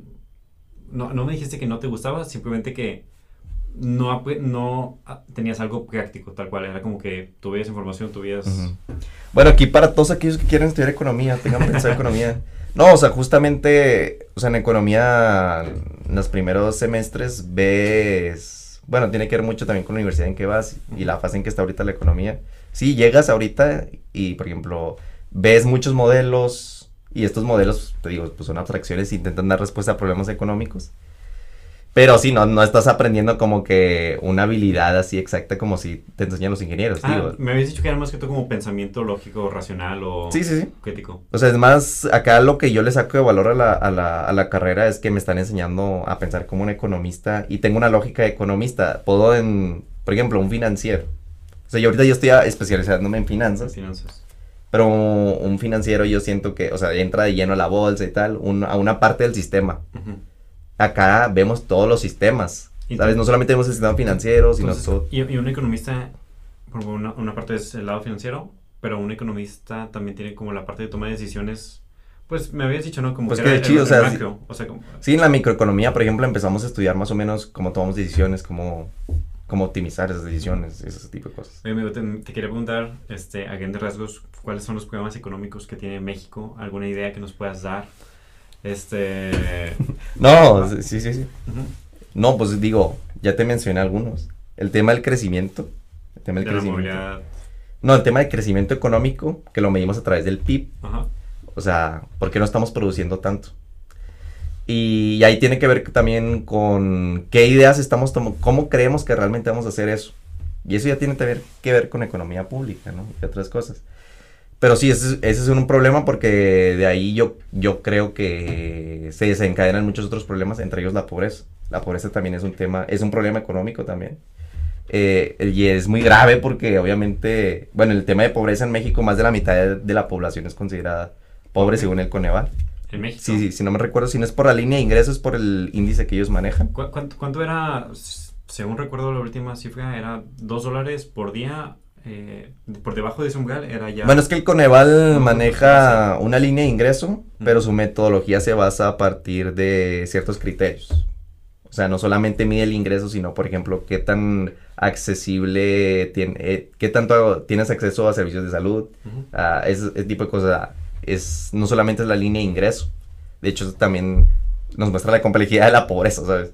no, no me dijiste que no te gustaba, simplemente que no, no ah, tenías algo práctico, tal cual, era como que tú veías información, tú veías... Ujú. Bueno, aquí para todos aquellos que quieren estudiar economía, tengan pensado economía. No, o sea, justamente, o sea, en economía, en los primeros semestres ves, bueno, tiene que ver mucho también con la universidad en que vas y la fase en que está ahorita la economía. Sí, llegas ahorita y, por ejemplo, ves muchos modelos y estos modelos, te digo, pues son abstracciones e intentan dar respuesta a problemas económicos. Pero sí, no, no estás aprendiendo como que una habilidad así exacta como si te enseñan los ingenieros, Ah, digo. me habías dicho que era más que todo como pensamiento lógico, racional o Sí, sí, sí. crítico. O sea, es más, acá lo que yo le saco de valor a la, a la, a la carrera es que me están enseñando a pensar como un economista y tengo una lógica de economista. Puedo en, por ejemplo, un financiero. O sea, yo ahorita yo estoy especializándome en finanzas, Finanzas. pero un financiero yo siento que, o sea, entra de lleno a la bolsa y tal, un- a una parte del sistema. Ujú. Acá vemos todos los sistemas, ¿sabes? No solamente vemos el sistema financiero, sino Entonces, todo. y, y un economista, por una, una parte es el lado financiero, pero un economista también tiene como la parte de toma de decisiones. Pues me habías dicho, ¿no? Como Pues que era de chido, el, o sea, macro. O sea, como, Sí, en la microeconomía, por ejemplo, empezamos a estudiar más o menos cómo tomamos decisiones, cómo, cómo optimizar esas decisiones, ese tipo de cosas. Oye, amigo, te, te quería preguntar, este, a grandes rasgos, ¿cuáles son los problemas económicos que tiene México? ¿Alguna idea que nos puedas dar? Este... No, sí, sí, sí. No, pues digo, ya te mencioné algunos. El tema del crecimiento. El tema del de crecimiento. No, el tema del crecimiento económico, que lo medimos a través del PIB. Ajá. O sea, ¿por qué no estamos produciendo tanto? Y ahí tiene que ver también con qué ideas estamos tomando, cómo creemos que realmente vamos a hacer eso. Y eso ya tiene que ver, que ver con economía pública, ¿no? Y otras cosas. Pero sí, ese, es- ese es un problema porque de ahí yo, yo creo que se desencadenan muchos otros problemas, entre ellos la pobreza. La pobreza también es un tema, es un problema económico también. Eh, y es muy grave porque obviamente, bueno, el tema de pobreza en México, más de la mitad de, de la población es considerada pobre según el Coneval. En México. Sí, sí, si no me recuerdo, si no es por la línea de ingresos, es por el índice que ellos manejan. ¿Cu- cuánto, cuánto era, según recuerdo la última cifra, era dos dólares por día? Eh, por debajo de ese umbral era ya... Bueno, es que el Coneval maneja una línea de ingreso, pero su metodología se basa a partir de ciertos criterios. O sea, no solamente mide el ingreso, sino, por ejemplo, qué tan accesible, tiene, eh, qué tanto tienes acceso a servicios de salud, Ujú. a ese, ese tipo de cosas. Es, no solamente es la línea de ingreso, de hecho también nos muestra la complejidad de la pobreza, ¿sabes?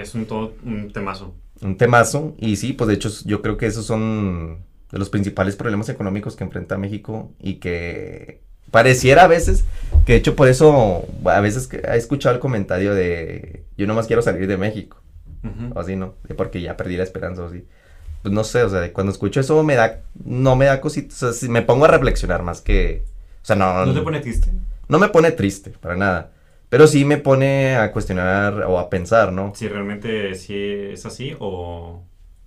Es un, todo, un temazo. Un temazo. Y sí, pues de hecho yo creo que esos son de los principales problemas económicos que enfrenta México y que pareciera a veces, que de hecho por eso a veces he escuchado el comentario de yo nomás quiero salir de México, Ujú. o así, ¿no? Porque ya perdí la esperanza o así. Pues no sé, o sea, cuando escucho eso me da, no me da cositas, o sea, sí me pongo a reflexionar más que, o sea, no, ¿No te pone triste? no me pone triste, para nada. Pero sí me pone a cuestionar o a pensar, ¿no? Si realmente sí es así o...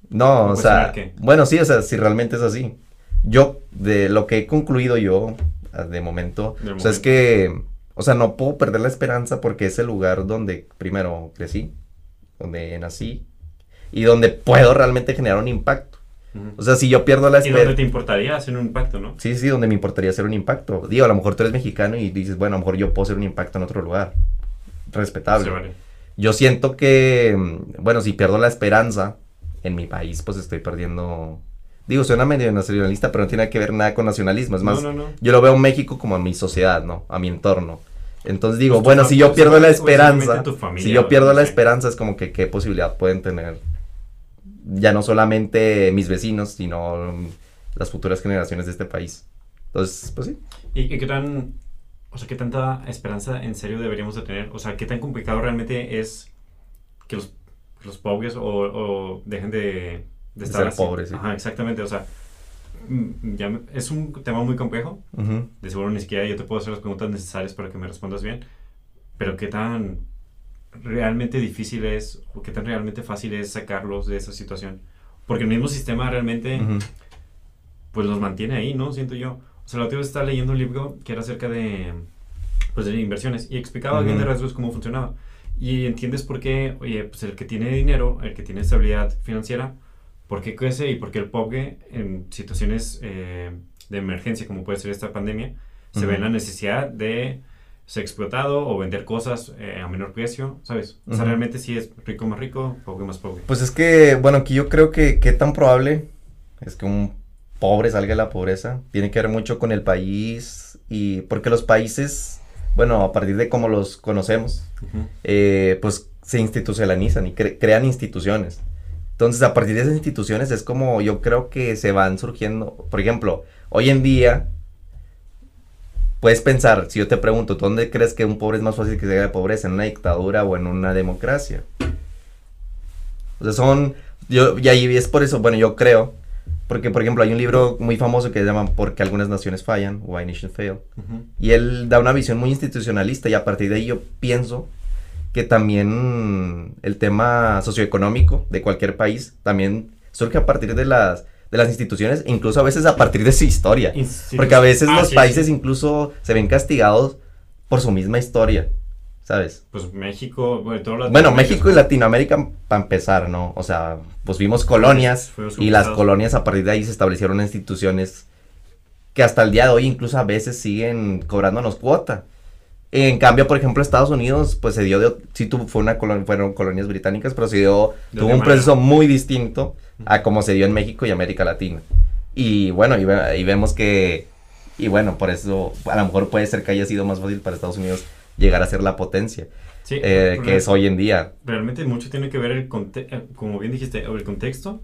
No, o sea, qué? bueno, sí, o sea, si realmente es así. Yo, de lo que he concluido yo, ah, de momento, De o sea, es que, o sea, no puedo perder la esperanza porque es el lugar donde primero crecí, donde nací y donde puedo realmente generar un impacto. O sea, si yo pierdo la y donde esperanza... te importaría hacer un impacto, ¿no? Sí, sí, donde me importaría hacer un impacto. Digo, a lo mejor tú eres mexicano y dices, bueno, a lo mejor yo puedo hacer un impacto en otro lugar. Respetable. Se vale. Yo siento que, mm, bueno, si pierdo la esperanza en mi país, pues estoy perdiendo, Digo, suena medio nacionalista, pero no tiene que ver nada con nacionalismo. Es más, no, no, no. yo lo veo México como a mi sociedad, ¿no? A mi entorno. Entonces digo, Pues bueno, si yo pierdo la pues, esperanza, familia, si yo pierdo la esperanza, es como que qué posibilidad pueden tener ya no solamente mis vecinos, sino las futuras generaciones de este país. Entonces, pues sí. ¿Y, y qué tan, o sea, qué tanta esperanza en serio deberíamos de tener? O sea, qué tan complicado realmente es que los, los pobres o, o dejen de, de De estar ser así? pobres, sí. Ajá, exactamente, o sea, mm, ya me- es un tema muy complejo. Ujú. De seguro ni siquiera yo te puedo hacer las preguntas necesarias para que me respondas bien. Pero qué tan realmente difícil es o qué tan realmente fácil es sacarlos de esa situación. Porque el mismo sistema realmente Ujú. pues los mantiene ahí, ¿no? Siento yo. O sea, la otra vez estaba leyendo un libro que era acerca de, pues, de inversiones y explicaba bien de rasgos cómo funcionaba. Y entiendes por qué, oye, pues el que tiene dinero, el que tiene estabilidad financiera, por qué crece y por qué el pobre en situaciones eh, de emergencia, como puede ser esta pandemia, se ve en la necesidad de ser explotado o vender cosas eh, a menor precio, ¿sabes? O sea, realmente sí es rico más rico, pobre más pobre. Pues es que, bueno, aquí yo creo que qué tan probable es que un pobre salga de la pobreza. Tiene que ver mucho con el país y porque los países, bueno, a partir de cómo los conocemos, eh, pues se institucionalizan y cre- crean instituciones. Entonces, a partir de esas instituciones es como yo creo que se van surgiendo. Por ejemplo, hoy en día, puedes pensar, si yo te pregunto, ¿dónde crees que un pobre es más fácil que salga de pobreza? ¿En una dictadura o en una democracia? O sea, son, yo, y ahí es por eso, bueno, yo creo, porque por ejemplo hay un libro muy famoso que se llama Porque algunas naciones fallan, Why Nations Fail, y él da una visión muy institucionalista y a partir de ahí yo pienso que también el tema socioeconómico de cualquier país también surge a partir de las, de las instituciones, incluso a veces a partir de su historia. Porque a veces Ah, los sí, países sí. incluso se ven castigados por su misma historia, ¿sabes? Pues México, bueno, todo Bueno, México y Latinoamérica para empezar, ¿no? O sea, pues vimos colonias y las colonias a partir de ahí se establecieron instituciones que hasta el día de hoy incluso a veces siguen cobrándonos cuota. En cambio, por ejemplo, Estados Unidos, pues se dio de, sí tuvo, fue una colonia, fueron colonias británicas, pero se dio, De tuvo un manera. proceso muy distinto a como se dio en México y América Latina. Y bueno, y, ve- y vemos que, y bueno, por eso a lo mejor puede ser que haya sido más fácil para Estados Unidos llegar a ser la potencia Sí, eh, que es hoy en día. Realmente mucho tiene que ver el eh, como bien dijiste, el contexto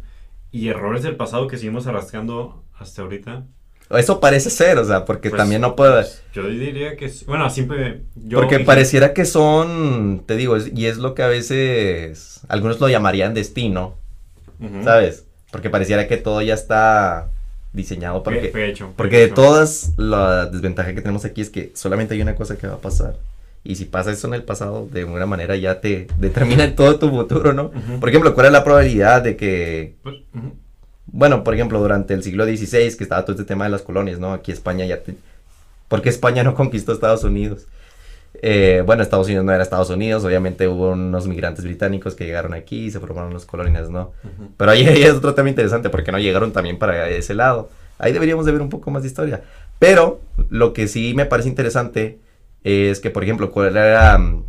y errores del pasado que seguimos arrastrando hasta ahorita. Eso parece ser, o sea, porque Pues, también no puede... pues, yo diría que bueno, siempre yo porque en- pareciera que son, te digo, es- y es lo que a veces algunos lo llamarían destino, Ujú. ¿sabes? Porque pareciera que todo ya está diseñado para que... prehecho, Porque de todas la desventaja que tenemos aquí es que solamente hay una cosa que va a pasar. Y si pasa eso en el pasado, de alguna manera ya te determina todo tu futuro, ¿no? Ujú. Por ejemplo, ¿cuál es la probabilidad de que Pues, ujú. Bueno, por ejemplo, durante el siglo XVI, que estaba todo este tema de las colonias, ¿no? Aquí España ya... Te... ¿Por qué España no conquistó Estados Unidos? Eh, bueno, Estados Unidos no era Estados Unidos, obviamente hubo unos migrantes británicos que llegaron aquí y se formaron las colonias, ¿no? Pero ahí, ahí es otro tema interesante, porque no llegaron también para ese lado. Ahí deberíamos de ver un poco más de historia. Pero lo que sí me parece interesante es que, por ejemplo, cuál era mm,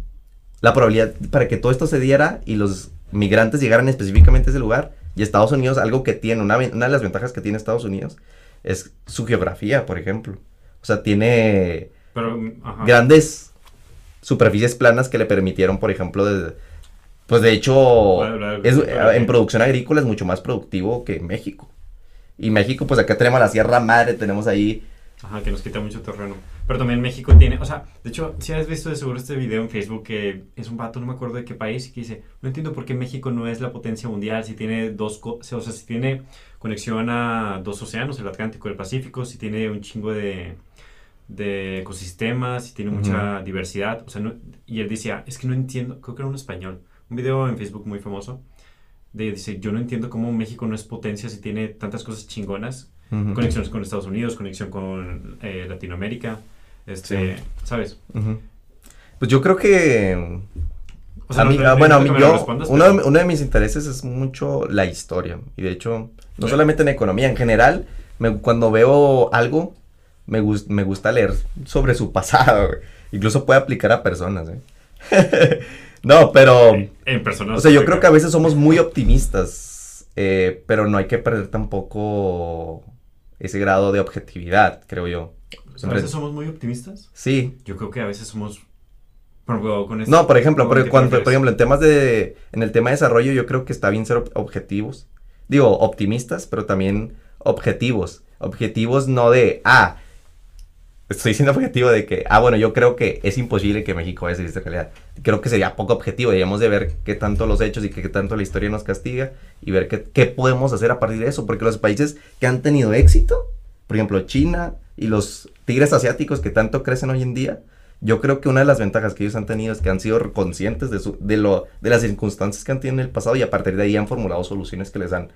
la probabilidad para que todo esto se diera y los migrantes llegaran específicamente a ese lugar. Y Estados Unidos, algo que tiene, una, de las ventajas que tiene Estados Unidos es su geografía, por ejemplo. O sea, tiene Pero, grandes superficies planas que le permitieron, por ejemplo, de, pues de hecho, es- en producción agrícola es mucho más productivo que México. Y México, pues acá tenemos la Sierra Madre, tenemos ahí, Ajá, que nos quita mucho terreno. Pero también México tiene, o sea, de hecho, si has visto de seguro este video en Facebook que es un vato, no me acuerdo de qué país, que dice, no entiendo por qué México no es la potencia mundial, si tiene dos, o sea, si tiene conexión a dos océanos, el Atlántico y el Pacífico, si tiene un chingo de, de ecosistemas, si tiene mucha diversidad, o sea, no- y él decía, es que no entiendo, creo que era un español, un video en Facebook muy famoso, de, dice, yo no entiendo cómo México no es potencia si tiene tantas cosas chingonas Ujú. conexiones con Estados Unidos, conexión con eh, Latinoamérica, este, ¿sabes? Ujú. Pues yo creo que O sea, a mí- no- ah, no bueno, a mí yo, uno, pero- de, uno de mis intereses es mucho la historia. Y de hecho, no solamente en economía, en general, me- cuando veo algo, me, gus- me gusta leer sobre su pasado. güey. Incluso puede aplicar a personas. ¿eh? no, pero... en personas. O sea, yo creo que a veces somos muy optimistas eh, pero no hay que perder tampoco ese grado de objetividad, creo yo. A veces somos muy optimistas. Sí. Yo creo que a veces somos... Por con No, por ejemplo, ¿con porque qué te cuando, por ejemplo, en temas de, en el tema de desarrollo, yo creo que está bien ser ob- objetivos. Digo, optimistas, pero también objetivos. Objetivos no de, ah, estoy siendo objetivo de que, ah, bueno, yo creo que es imposible que México vaya a seguir esta calidad. Creo que sería poco objetivo. Debemos de ver qué tanto los hechos y qué, qué tanto la historia nos castiga y ver qué, qué podemos hacer a partir de eso. Porque los países que han tenido éxito, por ejemplo, China y los tigres asiáticos que tanto crecen hoy en día, yo creo que una de las ventajas que ellos han tenido es que han sido conscientes de, su, de, lo, de las circunstancias que han tenido en el pasado y a partir de ahí han formulado soluciones que les han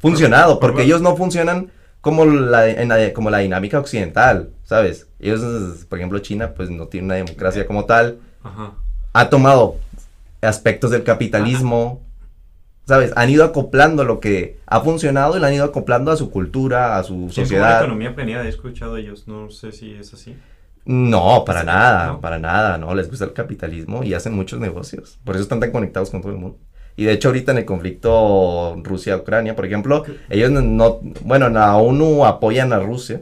funcionado, por- porque ellos no funcionan como la, en la- como la dinámica occidental, ¿sabes? Ellos, por ejemplo, China, pues no tiene una democracia como tal, Ajá. ha tomado aspectos del capitalismo, ¿sabes? Han ido acoplando lo que ha funcionado y lo han ido acoplando a su cultura, a su Sí, como sociedad. economía planeada, he escuchado ellos. No sé si es así. No, para nada, ¿no? para nada, no, les gusta el capitalismo y hacen muchos negocios. Por eso están tan conectados con todo el mundo. Y de hecho ahorita en el conflicto Rusia-Ucrania, por ejemplo, ellos no- no, bueno, la ONU apoyan a Rusia,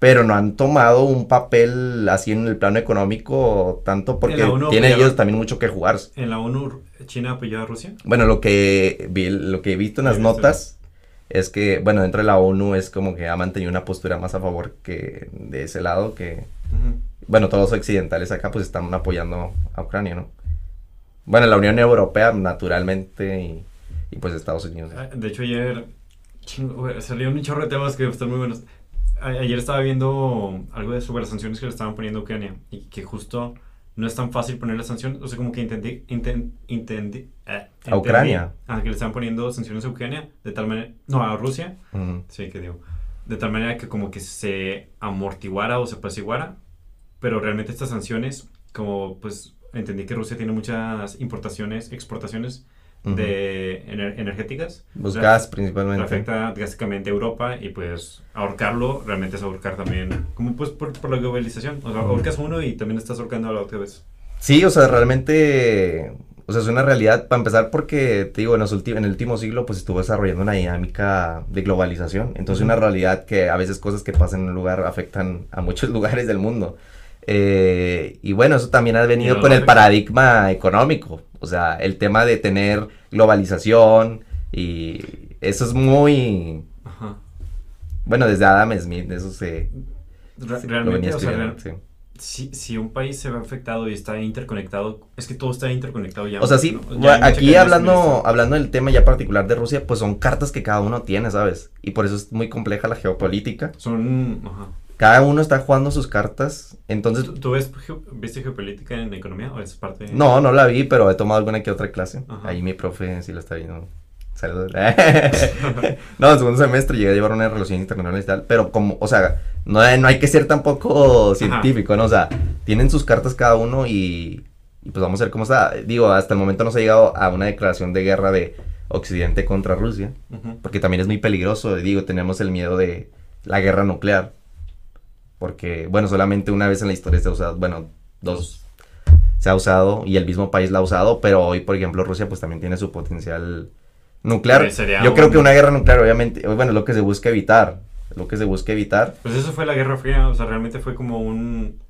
pero no han tomado un papel así en el plano económico tanto porque tienen ellos también mucho que jugar. ¿En la ONU China apoyó a Rusia? Bueno, lo que vi, lo que he visto en las notas es que, bueno, dentro de la ONU es como que ha mantenido una postura más a favor que de ese lado que, Ujú. bueno, todos los occidentales acá pues están apoyando a Ucrania, ¿no? Bueno, la Unión Europea naturalmente y, y, pues Estados Unidos. Ah, De hecho, ayer salieron un chorro de temas que están muy buenos. A- Ayer estaba viendo algo de sobre las sanciones que le estaban poniendo a Ucrania y que justo no es tan fácil poner las sanciones. O sea, como que entendí. inten- entendí eh, entendí, Ucrania? ah, que le estaban poniendo sanciones a Ucrania de tal manera. No, a Rusia. Ujú. Sí, que digo. De tal manera que como que se amortiguara o se apaciguara. Pero realmente estas sanciones, como pues entendí que Rusia tiene muchas importaciones, exportaciones De ener- energéticas. Los Re- gas le principalmente. afecta drásticamente a Europa y pues ahorcarlo realmente es ahorcar también, como pues por, por la globalización. O sea, ahorcas uno y también estás ahorcando a la otra vez. Sí, o sea, realmente, o sea, es una realidad, para empezar porque, te digo, en, los en el último siglo, pues estuvo desarrollando una dinámica de globalización, entonces Ujú. una realidad que a veces cosas que pasan en un lugar afectan a muchos lugares del mundo. Eh, y bueno, eso también ha venido no con el paradigma económico, o sea, el tema de tener globalización y eso es muy, Ajá. bueno, desde Adam Smith, eso se... Re- se- realmente, o sea, escribiendo, real- sí. si, si un país se ve afectado y está interconectado, es que todo está interconectado ya. O sea, sí, aquí hablando, hablando del tema ya particular de Rusia, pues son cartas que cada uno tiene, ¿sabes? Y por eso es muy compleja la geopolítica. Son... Ajá. Cada uno está jugando sus cartas, entonces... ¿Tú, tú ves, viste geopolítica en economía o es parte de- No, no la vi, pero he tomado alguna que otra clase. Ajá. Ahí mi profe sí la está viendo. Saludos. no, en segundo semestre llegué a llevar una relación internacional y tal, pero como, o sea, no, hay- no hay que ser tampoco científico, ¿no? O sea, tienen sus cartas cada uno y, y pues vamos a ver cómo está. Digo, hasta el momento no se ha llegado a una declaración de guerra de Occidente contra Rusia, porque también es muy peligroso. Digo, tenemos el miedo de la guerra nuclear, porque, bueno, solamente una vez en la historia se ha usado, bueno, dos se ha usado y el mismo país la ha usado, pero hoy, por ejemplo, Rusia pues también tiene su potencial nuclear. Yo creo un- que una guerra nuclear, obviamente, bueno, es lo que se busca evitar, es lo que se busca evitar. Pues eso fue la Guerra Fría, o sea, realmente fue como un...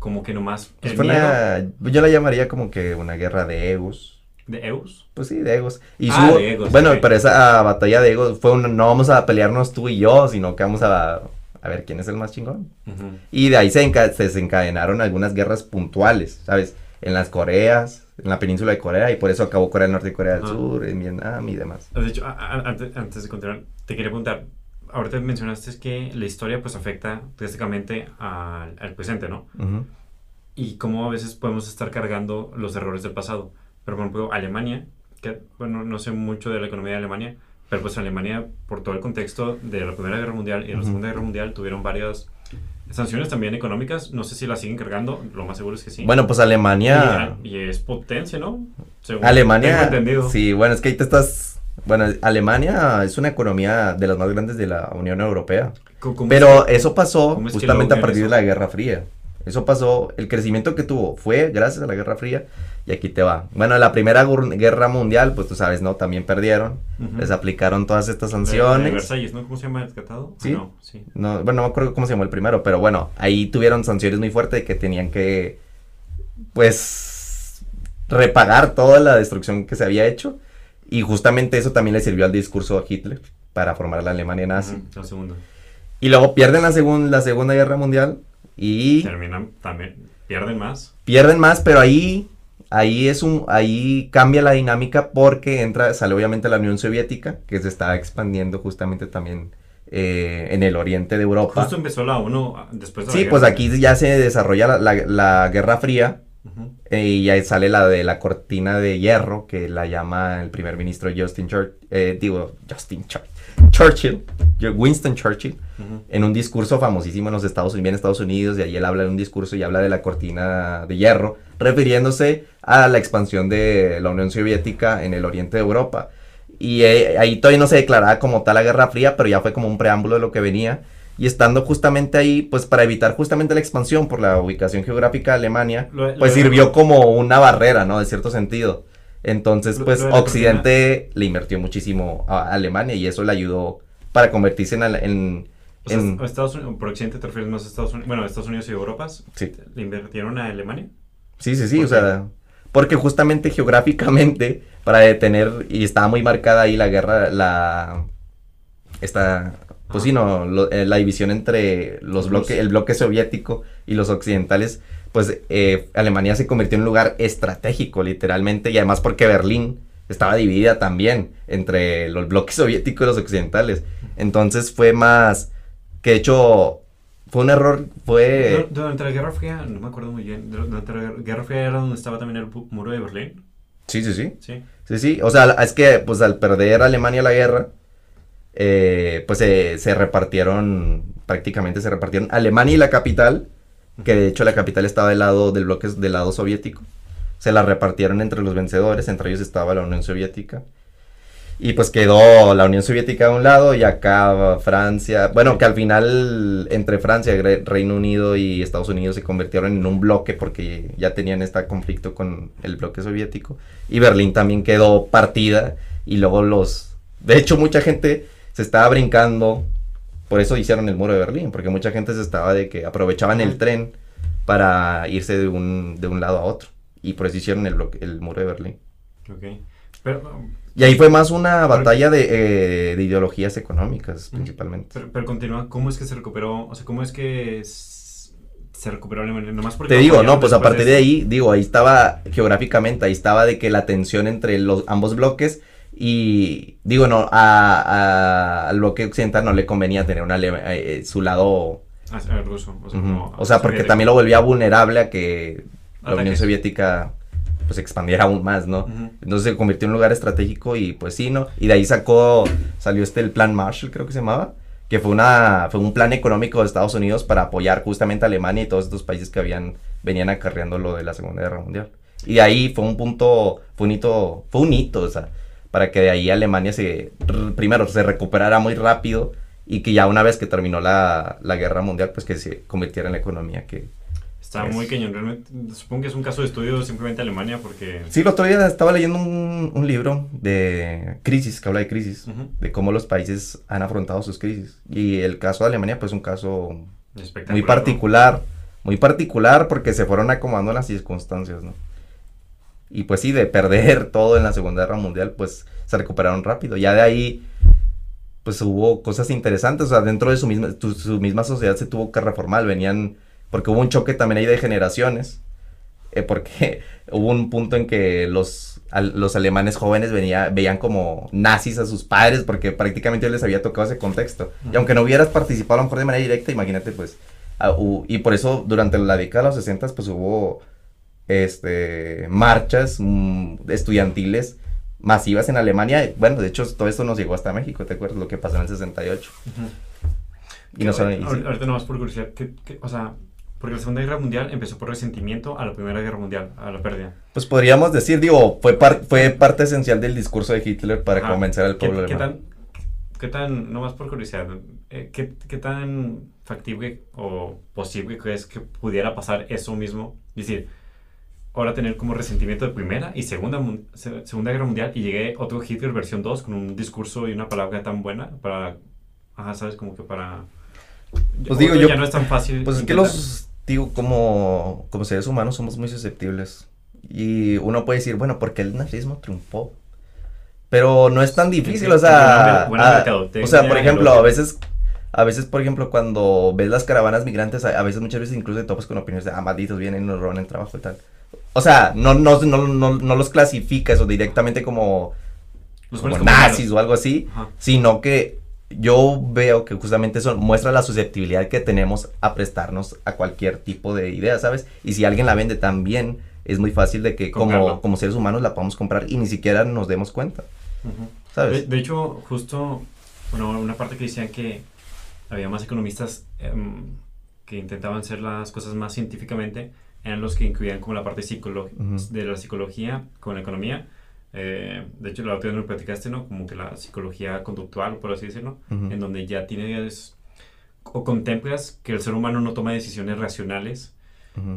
Como que nomás... Pues fue una- yo la llamaría como que una guerra de egos. de Eus. Pues sí, de egos. Y Ah, su- de egos, bueno, ok. pero esa batalla de egos fue una, no vamos a pelearnos tú y yo, sino que vamos a, a ver quién es el más chingón. Ujú. Y de ahí se, se desencadenaron algunas guerras puntuales, ¿sabes? En las Coreas, en la península de Corea, y por eso acabó Corea del Norte y Corea del. Sur, en Vietnam y demás. De hecho, antes, antes de continuar, te quería preguntar, ahorita mencionaste que la historia pues afecta drásticamente al, al presente, ¿no? Ujú. Y cómo a veces podemos estar cargando los errores del pasado. Pero por ejemplo, Alemania, que bueno, no sé mucho de la economía de Alemania, pero pues Alemania, por todo el contexto de la Primera Guerra Mundial y de la. Segunda Guerra Mundial, tuvieron varias sanciones también económicas. No sé si las siguen cargando, lo más seguro es que sí. Bueno, pues Alemania... y es potencia, ¿no? Según Alemania... entendido. Sí, bueno, es que ahí te estás... Bueno, Alemania es una economía de las más grandes de la Unión Europea. ¿Cómo- cómo Pero es que- eso pasó cómo es que justamente a partir de la Guerra Fría. Eso pasó, el crecimiento que tuvo fue gracias a la Guerra Fría y aquí te va. Bueno, la Primera Guerra Mundial, pues tú sabes, ¿no? También perdieron, les aplicaron todas estas sanciones. De, Versalles, ¿no? ¿Cómo se llama el tratado? ¿Sí? No, sí. No, bueno, no me acuerdo cómo se llamó el primero, pero bueno, ahí tuvieron sanciones muy fuertes que tenían que, pues, repagar toda la destrucción que se había hecho. Y justamente eso también le sirvió al discurso a Hitler para formar la Alemania nazi. la segunda. Y luego pierden la, la Segunda Guerra Mundial y... Terminan también, pierden más. Pierden más, pero ahí, ahí es un, ahí cambia la dinámica porque entra, sale obviamente la Unión Soviética, que se está expandiendo justamente también eh, en el oriente de Europa. Justo empezó la ONU después de la Sí, pues aquí ya se desarrolla la, Guerra Fría. Eh, y ahí sale la de la cortina de hierro que la llama el primer ministro Justin Churchill, eh, digo Justin Churchill, Churchill, Winston Churchill, en un discurso famosísimo en los Estados Unidos, en Estados Unidos, y ahí él habla de un discurso y habla de la cortina de hierro, refiriéndose a la expansión de la Unión Soviética en el oriente de Europa. Y eh, ahí todavía no se declaraba como tal la Guerra Fría, pero ya fue como un preámbulo de lo que venía. Y estando justamente ahí, pues para evitar justamente la expansión por la ubicación geográfica de Alemania, pues sirvió como una barrera, ¿no? De cierto sentido. Entonces, pues Occidente le invirtió muchísimo a Alemania y eso le ayudó para convertirse en... en, Estados Unidos, por Occidente te refieres más a Estados Unidos, bueno, Estados Unidos y Europa, sí. ¿le invirtieron a Alemania? Sí, sí, sí, o sea, porque justamente geográficamente, para detener, y estaba muy marcada ahí la guerra, la, esta, pues sí, no, eh, la división entre los bloques, el bloque soviético y los occidentales, pues eh, Alemania se convirtió en un lugar estratégico, literalmente, y además porque Berlín estaba dividida también entre los bloques soviéticos y los occidentales. Entonces fue más, que de hecho fue un error, fue... Durante la Guerra Fría, no me acuerdo muy bien, durante la Guerra Fría era donde estaba también el muro de Berlín. Sí, sí, sí. Sí, sí, sí. O sea, es que pues al perder Alemania la guerra, eh, pues se repartieron, prácticamente se repartieron Alemania y la capital que de hecho la capital estaba del lado del bloque del lado soviético. Se la repartieron entre los vencedores, entre ellos estaba la Unión Soviética. Y pues quedó la Unión Soviética a un lado y acá Francia, bueno, que al final entre Francia, Reino Unido y Estados Unidos se convirtieron en un bloque porque ya tenían este conflicto con el bloque soviético. Y Berlín también quedó partida y luego los... De hecho, mucha gente se estaba brincando por eso hicieron el muro de Berlín, porque mucha gente se estaba de que aprovechaban el tren para irse de un, de un lado a otro. Y por eso hicieron el, el muro de Berlín. Ok. Pero, y ahí fue más una batalla de, eh, de ideologías económicas, principalmente. Pero, continúa, ¿cómo es que se recuperó? O sea, ¿cómo es que se recuperó Alemania? Nomás porque Te digo, no, pues a partir de, ahí, digo, ahí estaba geográficamente, ahí estaba de que la tensión entre los ambos bloques y digo, no, a, al bloque occidental no le convenía tener una eh, su lado ah, ruso. O sea, porque también lo volvía vulnerable a que la Unión Soviética pues expandiera aún más, ¿no? Entonces se convirtió en un lugar estratégico y pues sí, ¿no? Y de ahí sacó, salió este el plan Marshall, creo que se llamaba, que fue una, fue un plan económico de Estados Unidos para apoyar justamente a Alemania y todos estos países que habían, venían acarreando lo de la Segunda Guerra Mundial. Y de ahí fue un punto, fue un hito, fue un hito, o sea, para que de ahí Alemania se, primero, se recuperara muy rápido y que ya una vez que terminó la, guerra mundial, pues que se convirtiera en la economía que... Está muy cañón, realmente. Supongo que es un caso de estudio simplemente Alemania porque... Sí, el otro día estaba leyendo un, libro de crisis, que habla de crisis, de cómo los países han afrontado sus crisis. Y el caso de Alemania, pues es un caso muy particular, muy particular porque se fueron acomodando las circunstancias, ¿no? Y pues sí, de perder todo en la Segunda Guerra Mundial, pues se recuperaron rápido. Ya de ahí, pues hubo cosas interesantes. O sea, dentro de su misma, su misma sociedad se tuvo que reformar. Venían, porque hubo un choque también ahí de generaciones. Eh, porque hubo un punto en que los, los alemanes jóvenes venía, veían como nazis a sus padres porque prácticamente les había tocado ese contexto. Y aunque no hubieras participado a lo mejor de manera directa, imagínate pues. Ah, y por eso durante la década de los 60 pues hubo este, marchas mm, estudiantiles masivas en Alemania. Bueno, de hecho, todo esto nos llegó hasta México, ¿te acuerdas lo que pasó en el 68? Y no ahorita nomás por curiosidad, o sea, porque la Segunda Guerra Mundial empezó por resentimiento a la Primera Guerra Mundial, a la pérdida. Pues podríamos decir, digo, fue, fue parte esencial del discurso de Hitler para convencer al pueblo ¿Qué, qué tan, no más por curiosidad, eh, ¿qué, ¿qué, tan factible o posible crees que pudiera pasar eso mismo? Es decir, ahora tener como resentimiento de Primera y Segunda, segunda Guerra Mundial y llegué otro Hitler versión 2 con un discurso y una palabra tan buena para, ajá, sabes, como que para... Pues digo, yo... Ya no es tan fácil. Pues es que los, digo, como, como seres humanos somos muy susceptibles. Y uno puede decir, bueno, porque el nazismo triunfó. Pero no es tan difícil, o sea, o sea, por ejemplo, a veces, a veces, por ejemplo, cuando ves las caravanas migrantes, a, veces, muchas veces incluso te topas con opiniones de, ah, malditos, vienen y nos roban el trabajo y tal. O sea, no, no, no, no, no los clasificas o directamente como, como nazis o algo así, sino que yo veo que justamente eso muestra la susceptibilidad que tenemos a prestarnos a cualquier tipo de idea, ¿sabes? Y si alguien la vende también, es muy fácil de que como, como, seres humanos la podamos comprar y ni siquiera nos demos cuenta. ¿Sabes? De, hecho, justo, bueno, una parte que decían que había más economistas em, que intentaban hacer las cosas más científicamente, eran los que incluían como la parte de la psicología con la economía. Eh, de hecho, la otra vez me platicaste, ¿no? Como que la psicología conductual, por así decirlo, en donde ya tienes o contemplas que el ser humano no toma decisiones racionales,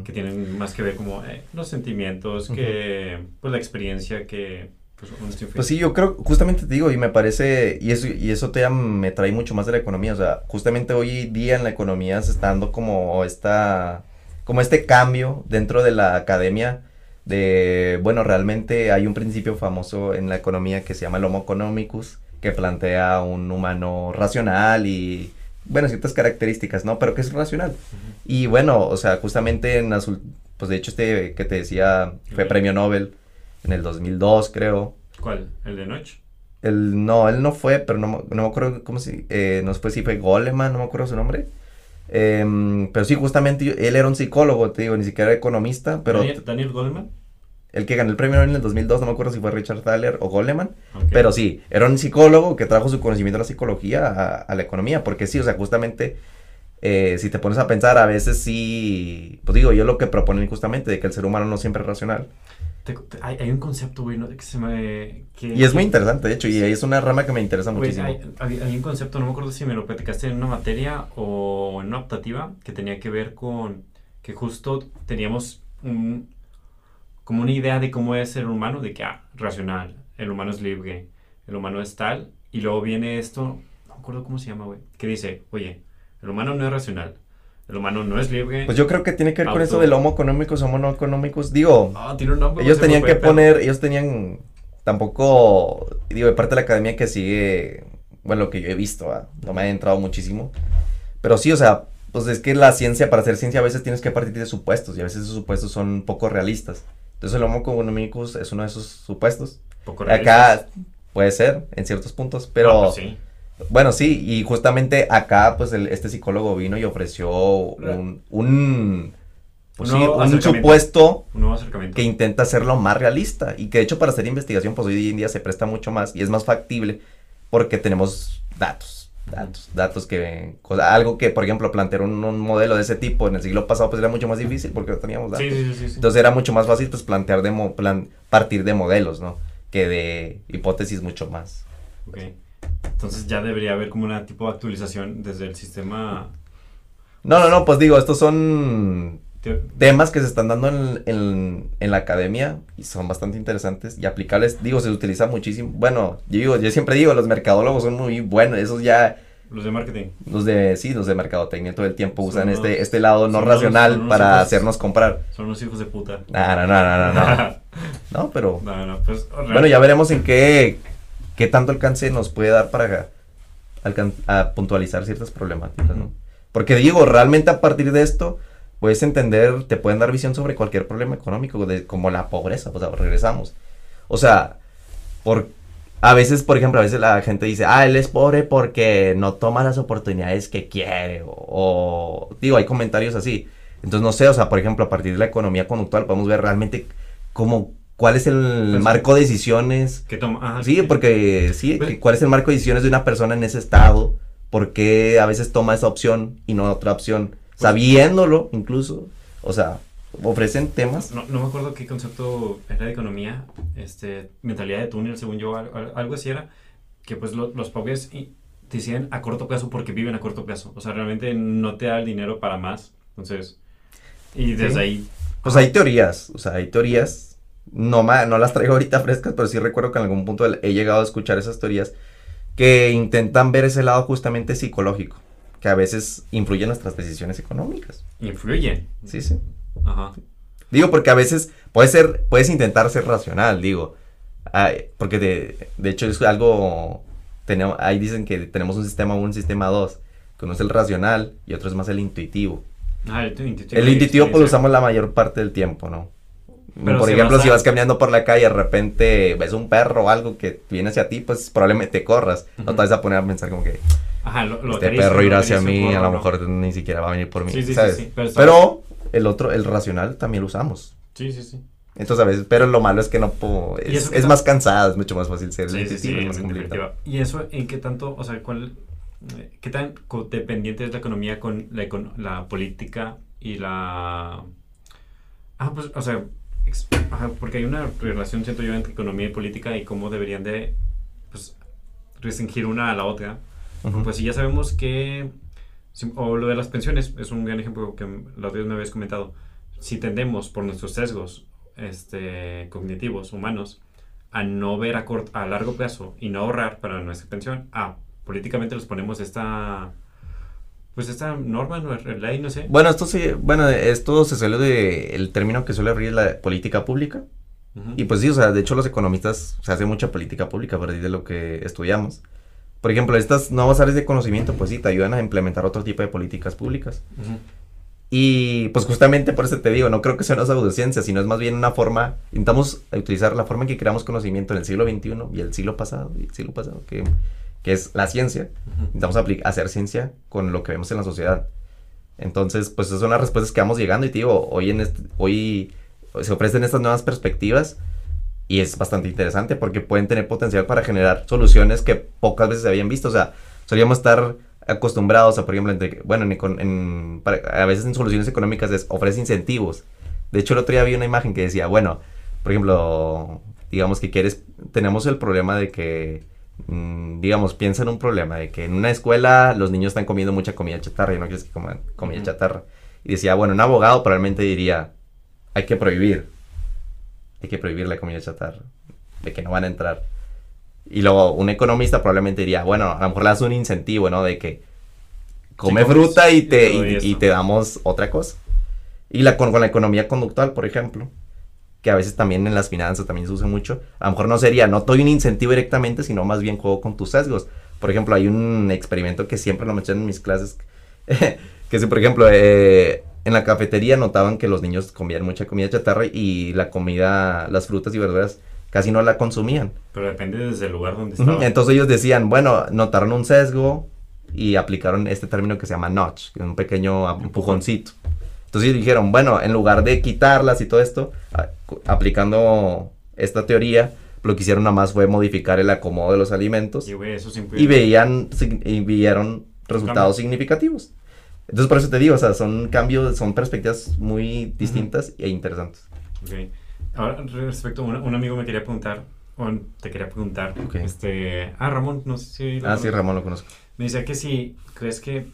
que tienen más que ver como eh, los sentimientos, que pues la experiencia que... Pues, pues, sí, yo creo, justamente te digo, y me parece, y eso, y eso te, me trae mucho más de la economía, o sea, justamente hoy día en la economía se está dando como esta, como este cambio dentro de la academia, de, bueno, realmente hay un principio famoso en la economía que se llama el Homo economicus, que plantea un humano racional y, bueno, ciertas características, ¿no? Pero que es racional. Y bueno, o sea, justamente en azul, pues de hecho este que te decía fue premio Nobel en el 2002, creo. ¿Cuál? ¿El de Noche? El, no, él no fue, pero no, no me acuerdo cómo si, eh, no fue si fue Goleman, no me acuerdo su nombre. Em, pero sí, justamente él era un psicólogo, te digo, ni siquiera economista, pero... ¿Daniel, Goleman? El que ganó el premio en el 2002, no me acuerdo si fue Richard Thaler o Goleman, pero sí, era un psicólogo que trajo su conocimiento de la psicología a, la economía, porque sí, o sea, justamente, eh, si te pones a pensar, a veces sí, pues digo, yo lo que proponen justamente, de que el ser humano no siempre es racional. hay, un concepto, güey, ¿no? que se me... y es muy interesante, de hecho, y es una rama que me interesa muchísimo. Hay, hay, un concepto, no me acuerdo si me lo platicaste en una materia o en una optativa, que tenía que ver con que justo teníamos un como una idea de cómo es el humano, de que, ah, racional, el humano es libre, el humano es tal, y luego viene esto, no me acuerdo cómo se llama, güey, que dice, oye, el humano no es racional, el humano no es libre. Pues yo creo que tiene que ver con eso del homo económicos, homo no económicos, digo, ah, tiene un nombre, ellos tenían que poner, ellos tenían, tampoco, digo, de parte de la academia que sigue, bueno, lo que yo he visto, ah, no me ha entrado muchísimo, pero sí, o sea, pues es que la ciencia, para hacer ciencia a veces tienes que partir de supuestos, y a veces esos supuestos son poco realistas. Entonces el Homo economicus es uno de esos supuestos. acá puede ser en ciertos puntos, pero... Pues sí. Bueno, sí, y justamente acá, pues, este psicólogo vino y ofreció un, un, pues un, supuesto que intenta hacerlo más realista y que de hecho para hacer investigación, pues hoy en día se presta mucho más y es más factible porque tenemos datos datos, datos que, algo que, por ejemplo, plantear un, modelo de ese tipo en el siglo pasado, pues era mucho más difícil porque no teníamos datos. Entonces era mucho más fácil, pues, plantear de, plan, partir de modelos, ¿no? Que de hipótesis mucho más. Ok. Entonces ya debería haber como una tipo de actualización desde el sistema. No, no, no, pues digo, estos son temas que se están dando en, la academia y son bastante interesantes y aplicables. Digo, se utiliza muchísimo. Bueno, yo digo, yo siempre digo, los mercadólogos son muy buenos, esos ya... Los de marketing. Los de, sí, los de mercadotecnia todo el tiempo usan este, este lado no racional para hacernos comprar. Son unos hijos de puta. No, no, no, no, no. no, pero... Pues, bueno, ya veremos en qué, qué tanto alcance nos puede dar para a puntualizar ciertas problemáticas, ¿no? Porque digo, realmente a partir de esto puedes entender, te pueden dar visión sobre cualquier problema económico, de, como la pobreza, pues regresamos. O sea, por, a veces, por ejemplo, a veces la gente dice, ah, él es pobre porque no toma las oportunidades que quiere, o, digo, hay comentarios así. Entonces, no sé, o sea, por ejemplo, a partir de la economía conductual podemos ver realmente cómo, cuál es el pues, marco de decisiones. Que toma, sí, porque, sí, pues cuál es el marco de decisiones de una persona en ese estado, por qué a veces toma esa opción y no otra opción sabiéndolo incluso, o sea, ofrecen temas. No, no, me acuerdo qué concepto era de economía, este, mentalidad de túnel, según yo, algo, así era, que pues los pobres deciden a corto plazo porque viven a corto plazo. O sea, realmente no te da el dinero para más. Entonces, y desde Sí. ahí... Pues hay teorías, o sea, hay teorías, no, no las traigo ahorita frescas, pero sí recuerdo que en algún punto he llegado a escuchar esas teorías que intentan ver ese lado justamente psicológico, que a veces influye en nuestras decisiones económicas. Influyen. Sí, sí. Ajá. Digo, porque a veces puedes ser, puedes intentar ser racional, digo, Ay, porque de, de hecho es algo, tenemos, ahí dicen que tenemos un sistema 1, un sistema 2, que uno es el racional y otro es más el intuitivo. Ah, el intuitivo. El y intuitivo pues lo usamos la mayor parte del tiempo, ¿no? Pero por ejemplo, si vas caminando por la calle, de repente ves un perro o algo que viene hacia ti, pues probablemente te corras. No te vas a poner a pensar como que Ajá, lo, lo este perro irá hacia mí, a lo ¿no? mejor ni siquiera va a venir por mí, Sí, sí, sí, ¿sabes? sí, pero el otro, el racional también lo usamos. Sí, sí, sí. Entonces a veces, pero lo malo es que no puedo, ¿Y es, más cansado, es mucho más fácil ser Sí, sí, sí, intuitivo, es más complicado. ¿Y eso en qué tanto, o sea, cuál, eh, qué tan codependiente es la economía con la, la política y la... Ah, pues, o sea, ajá, porque hay una relación, siento yo, entre economía y política y cómo deberían de, pues, restringir una a la otra. Ujú. Pues si ya sabemos que, o lo de las pensiones, es un gran ejemplo que la vez me habías comentado. Si tendemos por nuestros sesgos este, cognitivos, humanos, a no ver a, cort- a largo plazo y no ahorrar para nuestra pensión, ah, políticamente les ponemos esta, pues esta norma, no, ley, no sé. Bueno, esto sí, bueno, esto se suele de, el término que suele abrir la política pública. Ujú. Y pues sí, o sea, de hecho los economistas se hace mucha política pública a partir de lo que estudiamos. Por ejemplo, estas nuevas áreas de conocimiento, pues sí, te ayudan a implementar otro tipo de políticas públicas. Ujú. Y pues justamente por eso te digo, no creo que sea una pseudociencia, sino es más bien una forma, intentamos utilizar la forma en que creamos conocimiento en el siglo XXI y el siglo pasado, y el siglo pasado, que, que es la ciencia. Ujú. Intentamos apli- hacer ciencia con lo que vemos en la sociedad. Entonces, pues esas son las respuestas que vamos llegando y te digo, hoy, en este- hoy se ofrecen estas nuevas perspectivas y es bastante interesante porque pueden tener potencial para generar soluciones que pocas veces se habían visto. O sea, solíamos estar acostumbrados a, por ejemplo, entre- bueno, en, en- para- a veces en soluciones económicas es, ofrece incentivos. De hecho, el otro día vi una imagen que decía, bueno, por ejemplo, digamos que quieres, tenemos el problema de que, mm, digamos, piensa en un problema de que en una escuela los niños están comiendo mucha comida chatarra y no quieres que coman comida chatarra. Y decía, bueno, un abogado probablemente diría, hay que prohibir, hay que prohibir la comida chatarra, de que no van a entrar. Y luego un economista probablemente diría, bueno, a lo mejor le das un incentivo, ¿no? De que come fruta y te, y, y te damos otra cosa. Y la, con, con la economía conductual, por ejemplo, que a veces también en las finanzas también se usa mucho, a lo mejor no sería, no doy un incentivo directamente, sino más bien juego con tus sesgos. Por ejemplo, hay un experimento que siempre lo mencionan en mis clases, que si, por ejemplo, eh, en la cafetería notaban que los niños comían mucha comida chatarra y la comida, las frutas y verduras casi no la consumían. Pero depende desde el lugar donde Ujú, estaba. Entonces ellos decían, bueno, notaron un sesgo y aplicaron este término que se llama notch, que es un pequeño empujoncito. Entonces ellos dijeron, bueno, en lugar de quitarlas y todo esto, aplicando esta teoría, lo que hicieron nada más fue modificar el acomodo de los alimentos Y, eso veían, y vieron resultados significativos. Entonces por eso te digo, o sea, son cambios, son perspectivas muy distintas e interesantes. Ok. Ahora, respecto a un, un amigo me quería preguntar, o te quería preguntar, este... Ah, Ramón, no sé si... lo Ah, sí. Ramón lo conozco. Me decía que si crees que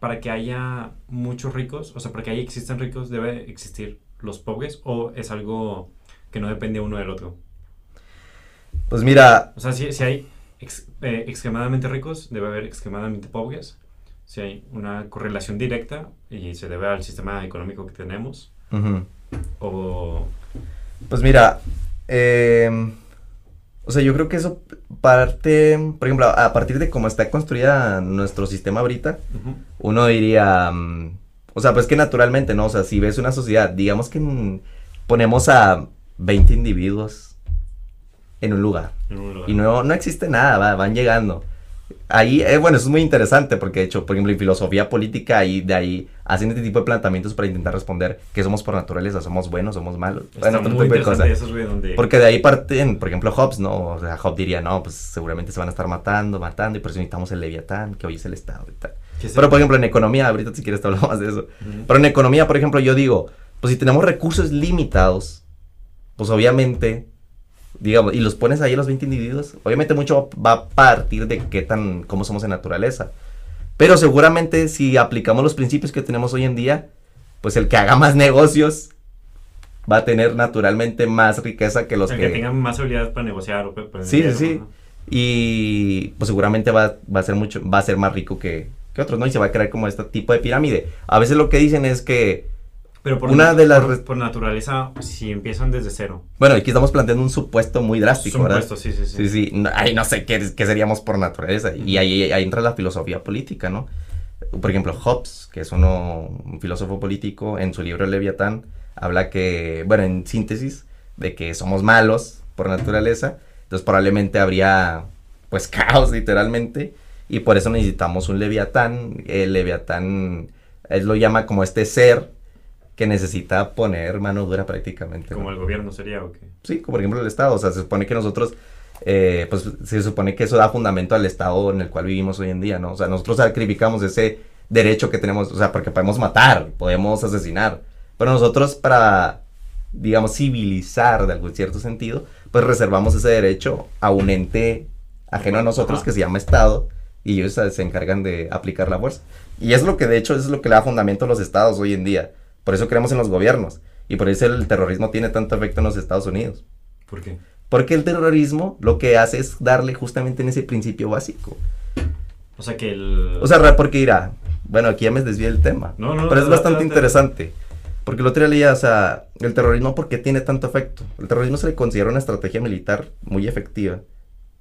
para que haya muchos ricos, o sea, para que ahí existan ricos, debe existir los pobres, o es algo que no depende uno del otro. Pues mira, O sea, si, si hay ex- eh, extremadamente ricos, debe haber extremadamente pobres. Si hay una correlación directa y se debe al sistema económico que tenemos, ujú. o... Pues mira, em, o sea, yo creo que eso parte, por ejemplo, a partir de cómo está construida nuestro sistema ahorita, uno diría, mm, o sea, pues que naturalmente, ¿no? O sea, si ves una sociedad, digamos que mm, ponemos a 20 individuos en un lugar En un lugar. y no, no existe nada, va- van llegando. Ahí, eh, bueno, eso es muy interesante porque de hecho, por ejemplo, en filosofía política, ahí, de ahí hacen este tipo de planteamientos para intentar responder que somos por naturaleza, somos buenos, somos malos. Bueno, otro tipo de cosas. eso, güey, donde... Porque de ahí parten, por ejemplo, Hobbes, ¿no? O sea, Hobbes diría, no, pues seguramente se van a estar matando, matando, y por eso necesitamos el Leviatán, que hoy es el Estado y tal. Pero, por ejemplo, en economía, ahorita si quieres te hablamos más de eso. Pero en economía, por ejemplo, yo digo, pues si tenemos recursos limitados, pues obviamente digamos, y los pones ahí a los 20 individuos, obviamente mucho va a partir de qué tan, cómo somos en naturaleza. Pero seguramente si aplicamos los principios que tenemos hoy en día, pues el que haga más negocios va a tener naturalmente más riqueza que los El que... que tengan más habilidad para negociar o para Sí, sí, vender, sí. ¿no? Y pues seguramente va, va a ser mucho, va a ser más rico que, que otros, ¿no? Y se va a crear como este tipo de pirámide. A veces lo que dicen es que, Pero por, Una de las por, naturaleza, si empiezan desde cero. bueno, aquí estamos planteando un supuesto muy drástico, ¿verdad? Supuesto, sí, sí, sí. Sí, sí, no, ay, no sé qué, qué seríamos por naturaleza. Y ahí, ahí entra la filosofía política, ¿no? Por ejemplo, Hobbes, que es uno, un filósofo político, en su libro Leviatán, habla que, bueno, en síntesis, de que somos malos por naturaleza, entonces probablemente habría, pues, caos, literalmente, y por eso necesitamos un Leviatán. El Leviatán, él lo llama como este ser que necesita poner mano dura prácticamente. ¿no? Como el gobierno sería, ¿o qué? Sí, como por ejemplo el Estado. O sea, se supone que nosotros, eh, pues se supone que eso da fundamento al Estado en el cual vivimos hoy en día, ¿no? O sea, nosotros sacrificamos ese derecho que tenemos, o sea, porque podemos matar, podemos asesinar. Pero nosotros para, digamos, civilizar de algún cierto sentido, pues reservamos ese derecho a un ente ajeno a nosotros Ajá. que se llama Estado y ellos se se encargan de aplicar la fuerza. Y es lo que de hecho es lo que le da fundamento a los estados hoy en día. Por eso creemos en los gobiernos. Y por eso el terrorismo tiene tanto efecto en los Estados Unidos. ¿Por qué? Porque el terrorismo lo que hace es darle justamente en ese principio básico. O sea que el... O sea, porque dirá, bueno, aquí ya me desvié del tema. No, no, pero es no, bastante no, no, interesante. Porque el otro día leía, o sea, el terrorismo, ¿por qué tiene tanto efecto? El terrorismo se le considera una estrategia militar muy efectiva,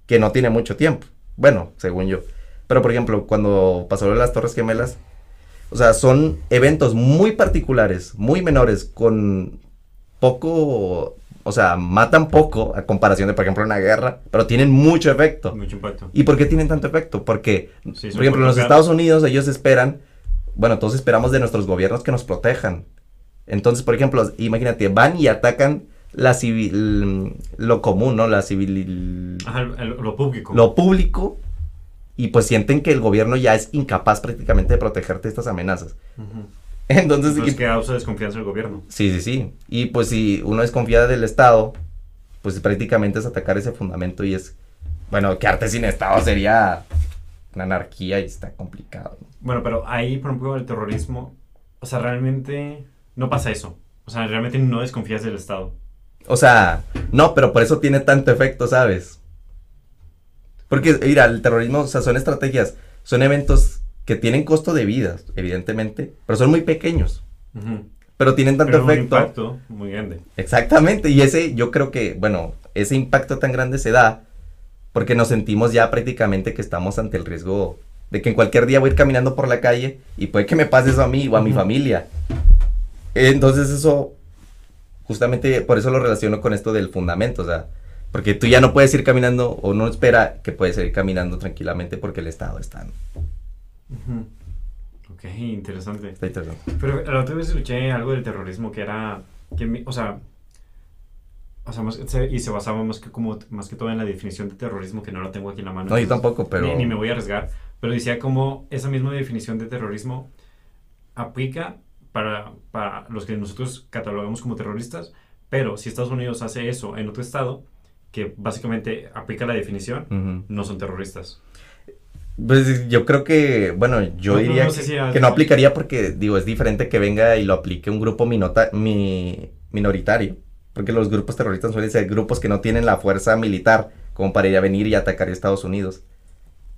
que no tiene mucho tiempo. Bueno, según yo. Pero, por ejemplo, cuando pasó lo de las Torres Gemelas, o sea, son eventos muy particulares, muy menores, con poco, o sea, matan poco a comparación de, por ejemplo, una guerra, pero tienen mucho efecto. Mucho impacto. ¿Y por qué tienen tanto efecto? Porque, Sí, por ejemplo, en los Estados Unidos ellos esperan, bueno, todos esperamos de nuestros gobiernos que nos protejan. Entonces, por ejemplo, imagínate, van y atacan la civil, lo común, ¿no? La civil, Ajá, el- el- lo público. lo público, y pues sienten que el gobierno ya es incapaz prácticamente de protegerte de estas amenazas. Ujú. Entonces, Entonces y- causa desconfianza del gobierno. sí, sí, sí. Y pues si uno desconfía del Estado, pues prácticamente es atacar ese fundamento y es, bueno, quedarte sin Estado sería una anarquía y está complicado. ¿no? Bueno, pero ahí, por ejemplo, el terrorismo, o sea, realmente no pasa eso. O sea, realmente no desconfías del Estado. O sea, no, pero por eso tiene tanto efecto, ¿sabes? Porque, mira, el terrorismo, o sea, son estrategias, son eventos que tienen costo de vida, evidentemente, pero son muy pequeños, Ujú. pero tienen tanto Pero un efecto. impacto muy grande. Exactamente, y ese, yo creo que, bueno, ese impacto tan grande se da porque nos sentimos ya prácticamente que estamos ante el riesgo de que en cualquier día voy a ir caminando por la calle y puede que me pase eso a mí o a mi Ujú. familia. Entonces eso, justamente por eso lo relaciono con esto del fundamento, o sea, porque tú ya no puedes ir caminando o no espera que puedes ir caminando tranquilamente porque el Estado está. Ok, interesante. está interesante. Pero la otra vez escuché algo del terrorismo que era, que, o sea, o sea, más- y se basaba más que, como, más que todo en la definición de terrorismo, que no la tengo aquí en la mano. No, yo tampoco, pero... Ni, ni me voy a arriesgar, pero decía como esa misma definición de terrorismo aplica para, para los que nosotros catalogamos como terroristas, pero si Estados Unidos hace eso en otro estado, que básicamente aplica la definición, Ujú. no son terroristas. Pues yo creo que, bueno, yo No, no, diría no sé que, si que has- no aplicaría porque, digo, es diferente que venga y lo aplique un grupo minota- mi- minoritario. Porque los grupos terroristas suelen ser grupos que no tienen la fuerza militar como para ir a venir y atacar a Estados Unidos.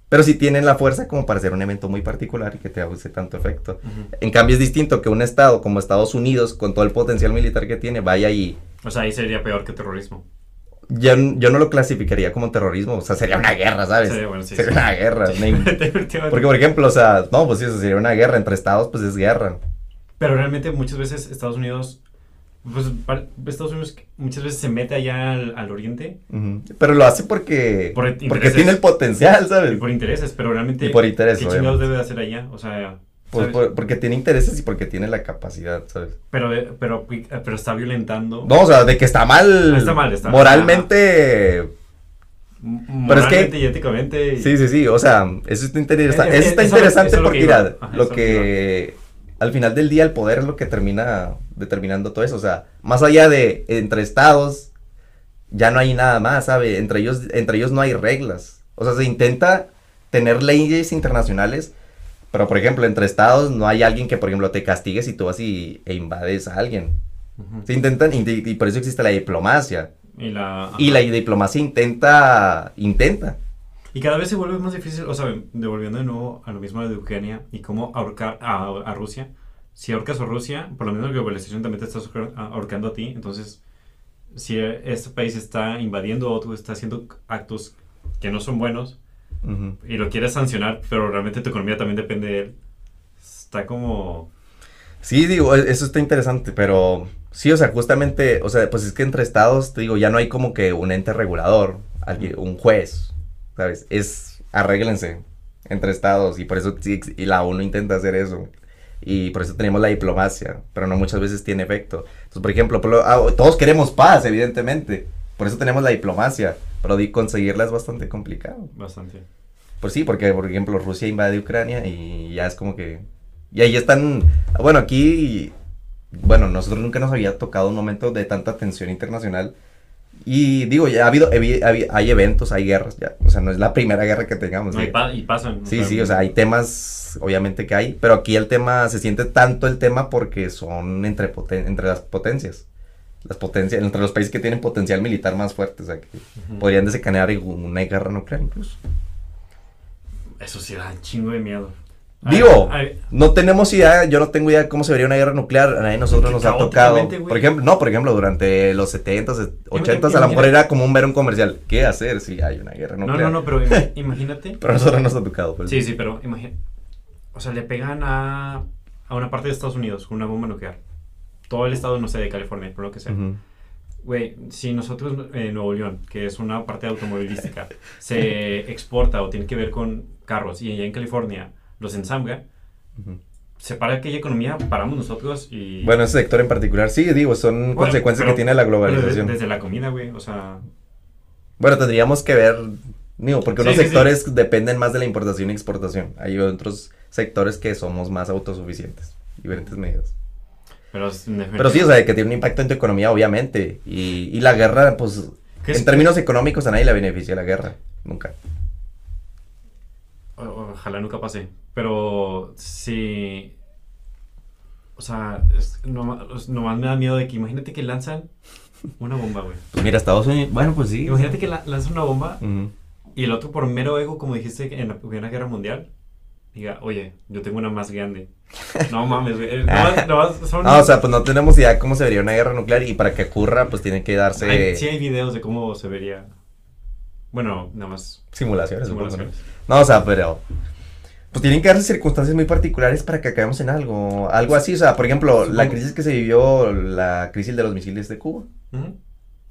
Pero sí tienen la fuerza como para hacer un evento muy particular y que te hace tanto efecto. Ujú. En cambio es distinto que un estado como Estados Unidos, con todo el potencial militar que tiene, vaya y... O sea, ahí sería peor que terrorismo. Yo, yo no lo clasificaría como terrorismo, o sea, sería una guerra, ¿sabes? Sería, bueno, sí, sería sí. una guerra. Sí. Porque, por ejemplo, o sea, no, pues sí, eso sería una guerra entre estados, pues es guerra. Pero realmente muchas veces Estados Unidos, pues Estados Unidos muchas veces se mete allá al, al oriente Ujú. Pero lo hace porque, Por porque intereses. tiene el potencial, y ¿sabes? por intereses, pero realmente Y por interés, ¿qué chingados debe de hacer allá? O sea, ¿sabes? por- porque tiene intereses y porque tiene la capacidad, ¿sabes? pero, eh, pero, pero está violentando No, o sea, de que está mal. Está mal, está mal. Moralmente. pero es que- moralmente y éticamente. Sí, sí, sí. O sea, eso está, interesa- Es- es- eso está eso es lo- interesante lo porque, que iba. mira, Ajá, lo lo que. Al final del día, el poder es lo que termina determinando todo eso. O sea, más allá de entre estados, ya no hay nada más, ¿sabe? Entre ellos, entre ellos no hay reglas. O sea, se intenta tener leyes internacionales, pero por ejemplo, entre estados no hay alguien que, por ejemplo, te castigue si tú vas y, e invades a alguien. Ujú. Se intentan, y, por eso existe la diplomacia. Y la... Y la diplomacia intenta, intenta. Y cada vez se vuelve más difícil, o sea, devolviendo de nuevo a lo mismo de Ucrania y cómo ahorcar a, a Rusia. Si ahorcas a Rusia, por lo menos la globalización también te está ahor- ahorcando a ti. Entonces, si este país está invadiendo otro, está haciendo actos que no son buenos Ujú. y lo quieres sancionar, pero realmente tu economía también depende de él, está como... Sí, digo, e- eso está interesante, pero sí, o sea, justamente, o sea, pues es que entre estados, te digo, ya no hay como que un ente regulador, alguien- un juez, ¿sabes? Es, arréglense entre estados y por eso y la ONU intenta hacer eso. Y por eso tenemos la diplomacia, pero no muchas veces tiene efecto. Entonces, por ejemplo, ah, todos queremos paz, evidentemente. Por eso tenemos la diplomacia, pero di- conseguirla es bastante complicado. Bastante. Pues sí, porque por ejemplo Rusia invade Ucrania y ya es como que... Y ahí están... Bueno, aquí... Bueno, nosotros nunca nos había tocado un momento de tanta tensión internacional. Y digo, ya ha habido... hay eventos, hay guerras ya. O sea, no es la primera guerra que tengamos. No, y, pa- y pasan. Sí, sí, o sea, hay temas, obviamente que hay, pero aquí el tema, se siente tanto el tema porque son entre, poten- entre las potencias. Las potencias, entre los países que tienen potencial militar más fuerte, o sea, que Ujú. podrían desencadenar una guerra nuclear incluso. Eso sí da un chingo de miedo. Digo, Ay, ay, No tenemos idea, yo no tengo idea de cómo se vería una guerra nuclear, a nadie nosotros nos ha tocado. Por ejemplo, no, por ejemplo, durante los 70s, 80s, a lo mejor era común ver un comercial. ¿Qué hacer si hay una guerra no, nuclear? no, no, pero ima- imagínate. Pero a nosotros nos ha tocado. pues. Sí, sí, pero imagínate. O sea, le pegan a, a una parte de Estados Unidos con una bomba nuclear. Todo el estado, no sé, de California, por lo que sea. Güey, si nosotros en Nuevo León, que es una parte automovilística, se exporta o tiene que ver con carros y allá en California los ensambla, Ujú. se para aquella economía, paramos nosotros y... Bueno, ese sector en particular, sí, digo, son Bueno, consecuencias pero- que tiene la globalización. desde, desde la comida, güey, o sea... Bueno, tendríamos que ver, digo, porque Sí, unos sí, sí. sectores dependen más de la importación y exportación. Hay otros sectores que somos más autosuficientes, diferentes medidas. Pero, Pero sí, o sea, que tiene un impacto en tu economía, obviamente. Y, y la guerra, pues, ¿Qué es- en términos económicos a nadie le beneficia la guerra, nunca. O- Ojalá nunca pase. Pero sí. O sea, es, no, nomás me da miedo de que imagínate que lanzan una bomba, güey. Pues mira, Estados Unidos, bueno, pues sí. Imagínate que la- lanzan una bomba Ujú. y el otro, por mero ego, como dijiste en la Primera Guerra Mundial, diga, oye, yo tengo una más grande. No mames, güey. eh, nomás- nomás son- Ah, o sea, pues no tenemos idea cómo se vería una guerra nuclear y para que ocurra, pues tiene que darse hay- sí hay videos de cómo se vería. Bueno, nada más simulaciones, supongo, ¿no? simulaciones. No, o sea, pero. Pues tienen que darse circunstancias muy particulares para que acabemos en algo. Algo así, o sea, por ejemplo, la crisis que se vivió, la crisis de los misiles de Cuba.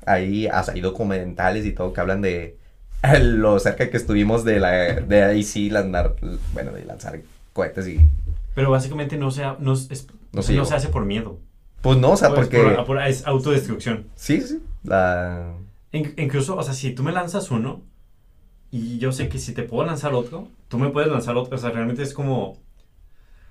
Ahí hasta hay documentales y todo que hablan de lo cerca que estuvimos de la de ahí sí lanzar, bueno, de lanzar cohetes y Pero básicamente no se, ha- no, es- No se no se hace por miedo. pues no, o sea, Pues, porque por- por- es autodestrucción. sí, sí, la In- incluso, o sea, si tú me lanzas uno y yo sé que si te puedo lanzar otro, tú me puedes lanzar otro. O sea, realmente es como.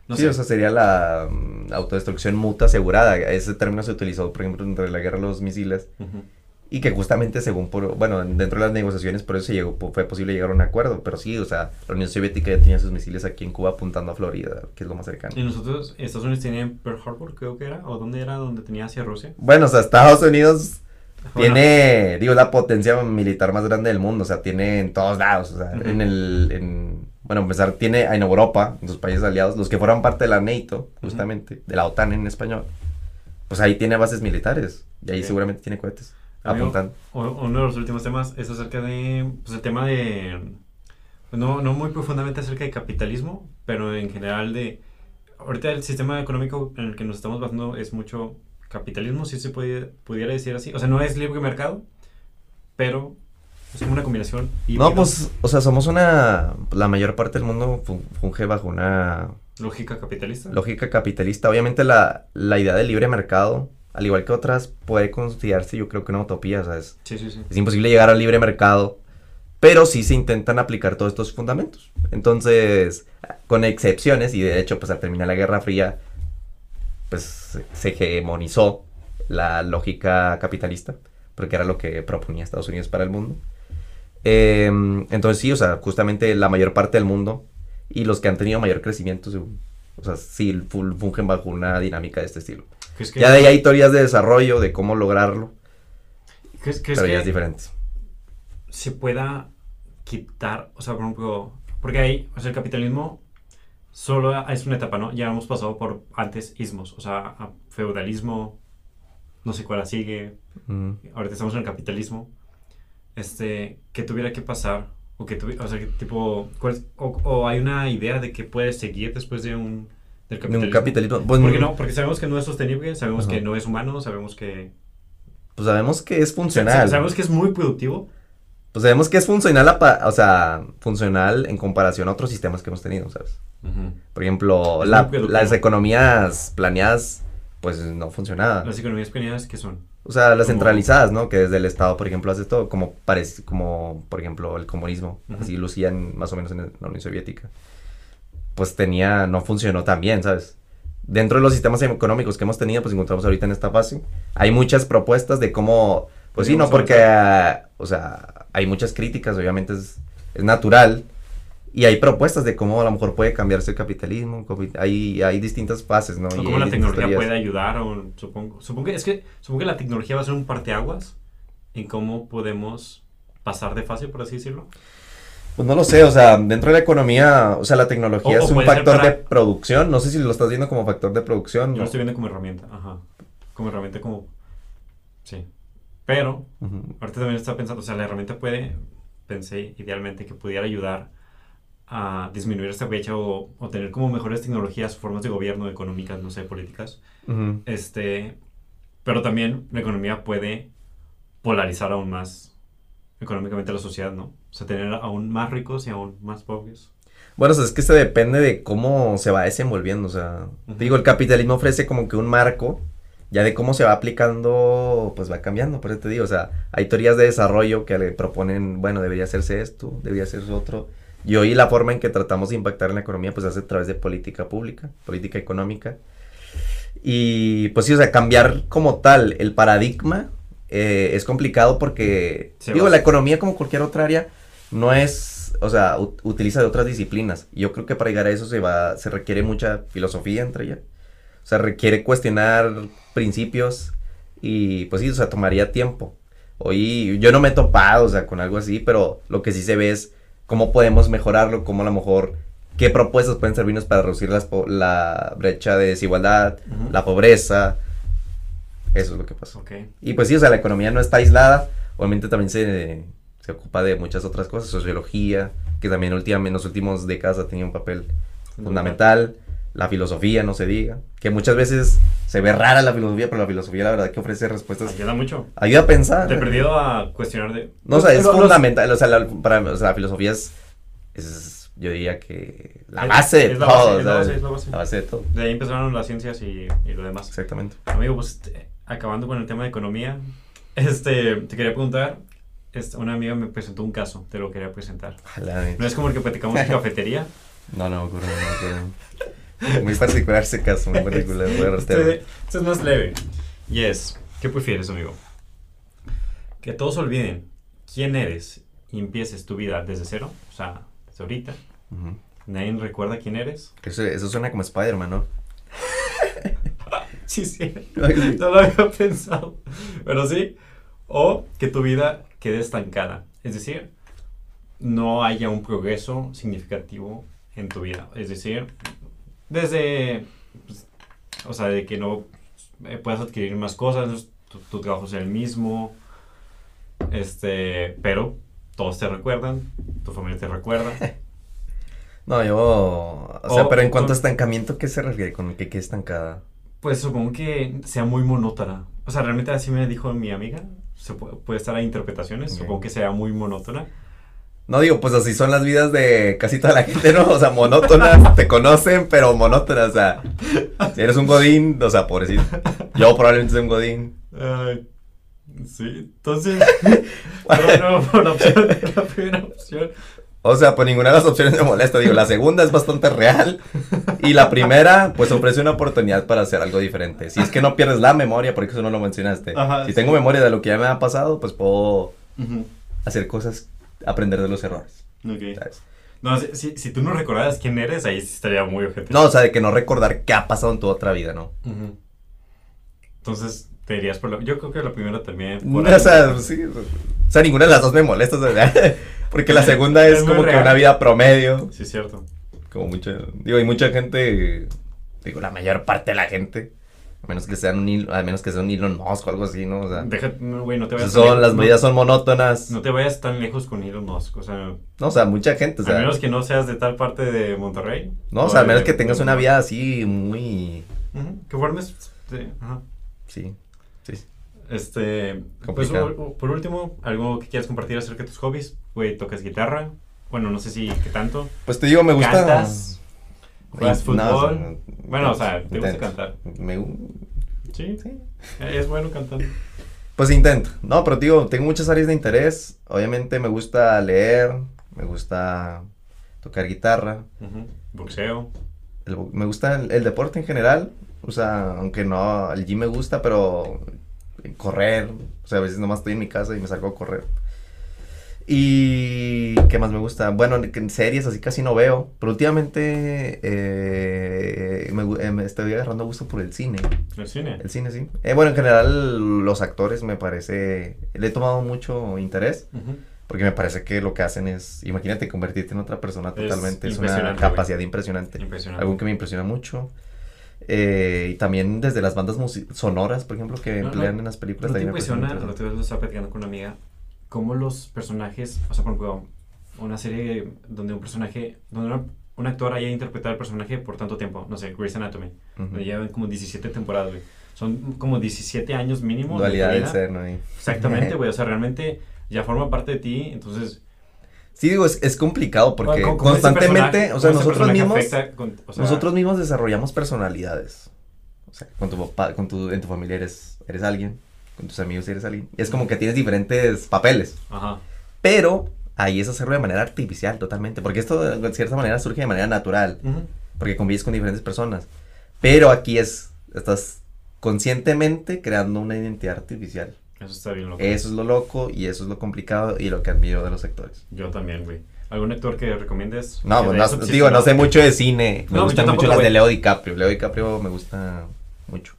No sí, sé. o sea, sería la mm, autodestrucción mutua asegurada. Ese término se utilizó, por ejemplo, entre la guerra de los misiles Ujú. Y que justamente según por, bueno, dentro de las negociaciones por eso se llegó, fue posible llegar a un acuerdo, pero sí, o sea, la Unión Soviética ya tenía sus misiles aquí en Cuba apuntando a Florida, que es lo más cercano. Y nosotros, Estados Unidos tenía Pearl Harbor, creo que era, o dónde era, donde tenía hacia Rusia. Bueno, o sea, Estados Unidos Bueno, tiene, digo, la potencia militar más grande del mundo, o sea, tiene en todos lados, o sea, en el, en, bueno, empezar, tiene en Europa, en sus países aliados, los que fueran parte de la NATO, justamente, de la OTAN en español, pues ahí tiene bases militares, y ahí seguramente tiene cohetes apuntando. Uno de los últimos temas es acerca de, pues el tema de, pues, no, no muy profundamente acerca de capitalismo, pero en general de, ahorita el sistema económico en el que nos estamos basando es mucho capitalismo, si se puede, pudiera decir así. O sea, no es libre mercado, pero es como una combinación. No, híbrida. pues, o sea, somos una, la mayor parte del mundo fu- funge bajo una Lógica capitalista. lógica capitalista. Obviamente la, la idea del libre mercado, al igual que otras, puede considerarse yo creo que una utopía, sí, sí. Es imposible llegar al libre mercado, pero sí se intentan aplicar todos estos fundamentos. Entonces, con excepciones, y de hecho, pues al terminar la Guerra Fría, pues se- se hegemonizó la lógica capitalista. porque era lo que proponía Estados Unidos para el mundo. Eh, entonces sí, o sea, justamente la mayor parte del mundo y los que han tenido mayor crecimiento, o sea, sí, fungen bajo una dinámica de este estilo. Ya de ahí hay teorías de desarrollo, de cómo lograrlo. ¿Crees, crees pero ya es diferente. Se pueda quitar, o sea, por ejemplo, porque ahí, o sea, el capitalismo solo es una etapa, ¿no? Ya hemos pasado por antes ismos, o sea, feudalismo, no sé cuál sigue, mm. ahorita estamos en el capitalismo, este, que tuviera que pasar, o que tuviera, o sea, que tipo, o, hay una idea de que puede seguir después de un, del capitalismo. un capitalismo. Pues, porque no, porque sabemos que no es sostenible, sabemos que no es humano, sabemos que... Pues sabemos que es funcional. Sabemos que es muy productivo, pues sabemos que es funcional, o sea, funcional en comparación a otros sistemas que hemos tenido, ¿sabes? Por ejemplo, las economías planeadas, pues no funcionaban. ¿Las economías planeadas qué son? O sea, las centralizadas, ¿no? Que desde el Estado, por ejemplo, hace todo, como parece, como, por ejemplo, el comunismo, así lucían más o menos en la Unión Soviética. Pues tenía, no funcionó tan bien, ¿sabes? Dentro de los sistemas económicos que hemos tenido, pues encontramos ahorita en esta fase, hay muchas propuestas de cómo, pues sí, no, porque, o sea, hay muchas críticas, obviamente es, natural. Y hay propuestas de cómo a lo mejor puede cambiarse el capitalismo. Hay, hay distintas fases, ¿no? O cómo la tecnología puede ayudar, o, supongo. Supongo que, es que, supongo que la tecnología va a ser un parteaguas en cómo podemos pasar de fase, por así decirlo. Pues no lo sé, o sea, dentro de la economía, o sea, la tecnología es un factor de producción. No sé si lo estás viendo como factor de producción. Yo lo estoy viendo como herramienta, ajá. Como herramienta, como. Sí. Pero, ahorita también estaba pensando, o sea, la herramienta puede, pensé idealmente que pudiera ayudar a disminuir esta brecha o, o tener como mejores tecnologías, formas de gobierno, económicas, no sé, políticas. este, pero también la economía puede polarizar aún más económicamente la sociedad, ¿no? O sea, tener aún más ricos y aún más pobres. Bueno, o sea, es que esto depende de cómo se va desenvolviendo, o sea, digo, el capitalismo ofrece como que un marco ya de cómo se va aplicando, pues va cambiando, por eso te digo, o sea, hay teorías de desarrollo que le proponen, bueno, debería hacerse esto, debería hacerse otro, y hoy la forma en que tratamos de impactar en la economía, pues hace a través de política pública, política económica, y pues sí, o sea, cambiar como tal el paradigma eh, es complicado porque, digo, la economía como cualquier otra área no es, o sea, utiliza de otras disciplinas, yo creo que para llegar a eso se va, se requiere mucha filosofía entre ellas o sea, requiere cuestionar principios y pues sí, o sea, tomaría tiempo. Hoy yo no me he topado, o sea, con algo así, pero lo que sí se ve es cómo podemos mejorarlo, cómo a lo mejor, qué propuestas pueden servirnos para reducir la brecha de desigualdad, la pobreza. Eso es lo que pasa. Y pues sí, o sea, la economía no está aislada, obviamente también se, se ocupa de muchas otras cosas, sociología, que también últimamente en los últimos décadas ha tenido un papel fundamental la filosofía, no se diga, que muchas veces se ve rara la filosofía, pero la filosofía la verdad que ofrece respuestas. Ayuda mucho. Ayuda a pensar. Te he perdido a cuestionar de... No, o sea, es fundamental, o sea, la, para, o sea, la filosofía es, es, yo diría que la base de todo. la, base, la, base, de todo. De ahí empezaron las ciencias y, y lo demás. Exactamente. Amigo, pues acabando con el tema de economía, este, te quería preguntar, este, una amiga me presentó un caso, te lo quería presentar. no es como el que platicamos en cafetería. No, no, ocurre, no, muy particular ese caso, muy particular. este, este, es más leve. Y es, ¿qué prefieres, amigo? Que todos olviden quién eres y empieces tu vida desde cero, o sea, desde ahorita. Nadie recuerda quién eres. Eso, eso suena como Spider-Man, ¿no? sí, sí. No lo había pensado. Pero sí. O que tu vida quede estancada. Es decir, no haya un progreso significativo en tu vida. Es decir, desde, pues, o sea, de que no eh, puedas adquirir más cosas, tu, trabajo es el mismo, este, pero todos te recuerdan, tu familia te recuerda. no, yo, o sea, pero en cuanto a estancamiento, ¿qué se refiere con que quede estancada? Pues supongo que sea muy monótona. O sea, realmente así me dijo mi amiga. Se puede, estar a interpretaciones. Supongo que sea muy monótona. No digo, pues así son las vidas de casi toda la gente, ¿no? O sea, monótonas, te conocen, pero monótonas, o sea, si eres un godín, o sea, pobrecito. Yo probablemente soy un godín. Ay, sí, entonces, bueno, no, la, opción, la primera opción. O sea, pues ninguna de las opciones me molesta. Digo, la segunda es bastante real. Y la primera, pues ofrece una oportunidad para hacer algo diferente. Si es que no pierdes la memoria, porque eso no lo mencionaste. Ajá, si sí. tengo memoria de lo que ya me ha pasado, pues puedo hacer cosas, aprender de los errores. Ok. ¿sabes? No, si, si, si tú no recordaras quién eres, ahí sí estaría muy objetivo. No, o sea, de que no recordar qué ha pasado en tu otra vida, ¿no? Ujú. Entonces, te dirías por la... Yo creo que la primera también... O por sea, sí. O sea, ninguna de las dos me molesta. porque la segunda es, como que una vida promedio. Sí, es cierto. Como mucha. Digo, hay mucha gente. Digo, la mayor parte de la gente. A menos que sean un hilo, a menos que sea un Elon Musk o algo así, ¿no? O sea, Deja, no, güey, no te vayas... son, las medidas no, son monótonas. no te vayas tan lejos con Elon Musk, o sea... No, o sea, mucha gente, o a sea. menos que no seas de tal parte de Monterrey. No, o sea, a de- menos que tengas una vida así muy. Ujú, Que formes... sí, ajá. Sí. Este, pues, Complicado. por, por último, algo que quieras compartir acerca de tus hobbies. Güey, tocas guitarra. Bueno, no sé si qué tanto. Pues te digo, me gusta. Cantas. Juegas No, fútbol. Bueno, o sea, ¿te gusta cantar? Me Sí, sí. es bueno cantando. Pues intento. No, pero te digo, tengo muchas áreas de interés. Obviamente me gusta leer, me gusta tocar guitarra, Boxeo. el me gusta el, el deporte en general. O sea, aunque no, el gym me gusta, pero correr. O sea, a veces nomás estoy en mi casa y me salgo a correr. Y qué más me gusta. Bueno, en series así casi no veo. Pero últimamente eh, me, eh, me estoy agarrando gusto por el cine. El cine. El cine, sí. Eh, bueno, en general los actores me parece... Le he tomado mucho interés. Porque me parece que lo que hacen es, imagínate, convertirte en otra persona Es totalmente. Es, una impresionante, capacidad impresionante. Impresionante. Algo que me impresiona mucho. Eh, y también desde las bandas sonoras, por ejemplo, que No, emplean no. en las películas. ¿No te impresiona? La otra vez lo estaba platicando con una amiga. Cómo los personajes. O sea, por ejemplo, una serie donde un personaje. Donde una- un actor haya interpretado el personaje por tanto tiempo. No sé, Grey's Anatomy. Ujú. Donde llevan como 17 temporadas, güey. Son como 17 años mínimo. de Dualidad del vida. ser, ¿no? Exactamente, güey. O sea, realmente ya forma parte de ti. Entonces. Sí, digo, es, es complicado porque ¿cómo- cómo ese constantemente, o sea, nosotros mismos, con- o sea, nosotros mismos desarrollamos personalidades. O sea, con tu papá, con tu, en tu familia eres, eres alguien, con tus amigos eres alguien. Es como que tienes diferentes papeles. Ajá. Pero ahí es hacerlo de manera artificial totalmente. Porque esto de cierta manera surge de manera natural. Ujú. Porque convives con diferentes personas. Pero aquí es, estás conscientemente creando una identidad artificial. Eso está bien loco. Eso es lo loco y eso es lo complicado y lo que admiro de los actores. Yo también, güey. ¿Algún actor que recomiendes? No, Que pues no, digo, no sé mucho de cine. Me No, gustan mucho las de. Leo DiCaprio. Leo DiCaprio me gusta mucho.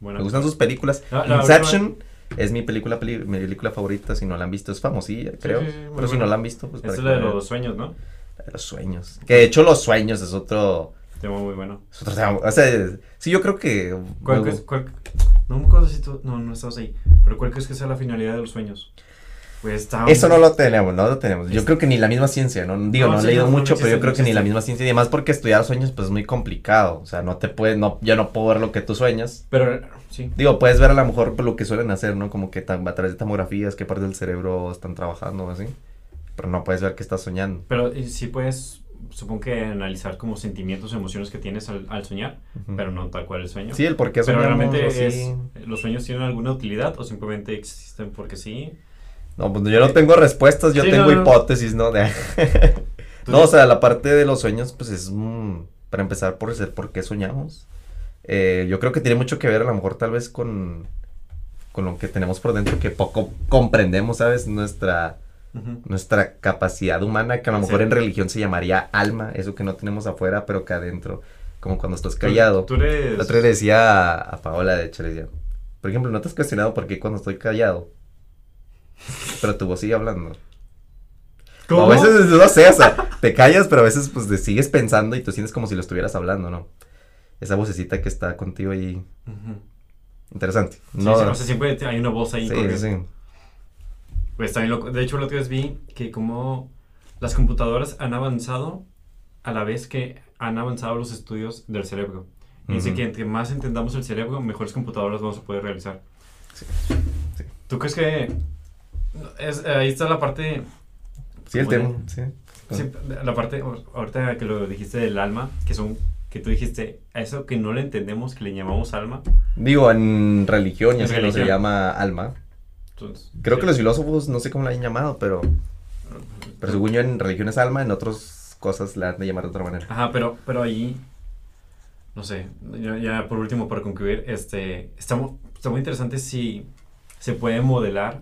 Bueno, Me gustan sus películas. La- la Inception es mi película, peli- mi película favorita. Si no la han visto, es famosilla, creo. sí, sí, muy Pero si no la han visto, pues Esta es la de los sueños, ¿no? La de los sueños. Que de hecho, los sueños es otro. Tema muy bueno. Es otro tema. O sea, sí, yo creo que. ¿Cuál, gu- cuál- no me acuerdo si tú... No, no estabas ahí. Pero ¿cuál crees que sea la finalidad de los sueños? Pues está... Eso no lo tenemos, no lo tenemos. Yo Es- creo que ni la misma ciencia, ¿no? Digo, No, no, he sí, leído no, no mucho, existe, pero yo creo no que ni la misma ciencia. Y además porque estudiar sueños, pues es muy complicado. O sea, no te puedes, no, yo no puedo ver lo que tú sueñas. Pero, sí. Digo, puedes ver a lo mejor por lo que suelen hacer, ¿no? Como que tam- a través de tomografías, qué parte del cerebro están trabajando así. Pero no puedes ver qué estás soñando. Pero sí puedes, supongo que analizar como sentimientos emociones que tienes al, al soñar, Ujú. pero no tal cual el sueño. Sí, el por qué pero soñamos realmente así. es... ¿Los sueños tienen alguna utilidad o simplemente existen porque sí? No, pues yo no tengo respuestas, yo Sí, tengo no, hipótesis, ¿no? De- no, o sea, la parte de los sueños, pues es, mm, para empezar por ser por qué soñamos. Eh, yo creo que tiene mucho que ver a lo mejor tal vez con, con lo que tenemos por dentro que poco comprendemos, ¿sabes? Nuestra, Nuestra capacidad humana, que a lo mejor Sí. en religión se llamaría alma, eso que no tenemos afuera, pero que adentro, como cuando estás Tú- callado. Tú eres... La otra le decía a, a Paola, de hecho, le decía, por ejemplo, ¿no te has cuestionado por qué cuando estoy callado? Pero tu voz sigue hablando. ¿Cómo? O a veces, no sé, o sea, te callas, pero a veces pues te sigues pensando y tú sientes como si lo estuvieras hablando, ¿no? Esa vocecita que está contigo ahí, Ujú. interesante. Sí, No, sí, o sea, siempre hay una voz ahí. sí, sí. Pues también lo- de hecho la otra vez vi que como las computadoras han avanzado a la vez que han avanzado los estudios del cerebro. Y dice Ujú. que entre más entendamos el cerebro, mejores computadoras vamos a poder realizar. Sí, sí. ¿Tú crees que es, ahí está la parte, Sí, el Como de- tema, sí. sí, la parte, ahorita que lo dijiste del alma, que son, que tú dijiste, a eso que no le entendemos, que le llamamos alma, Digo, en religión ya En sé que no se llama alma. Entonces, Creo sí. que los filósofos no sé cómo la han llamado, pero Pero según yo en religión es alma, en otras cosas la han de llamar de otra manera. Ajá, pero, pero ahí, no sé, ya, ya por último, para concluir, este, está, está muy interesante si se puede modelar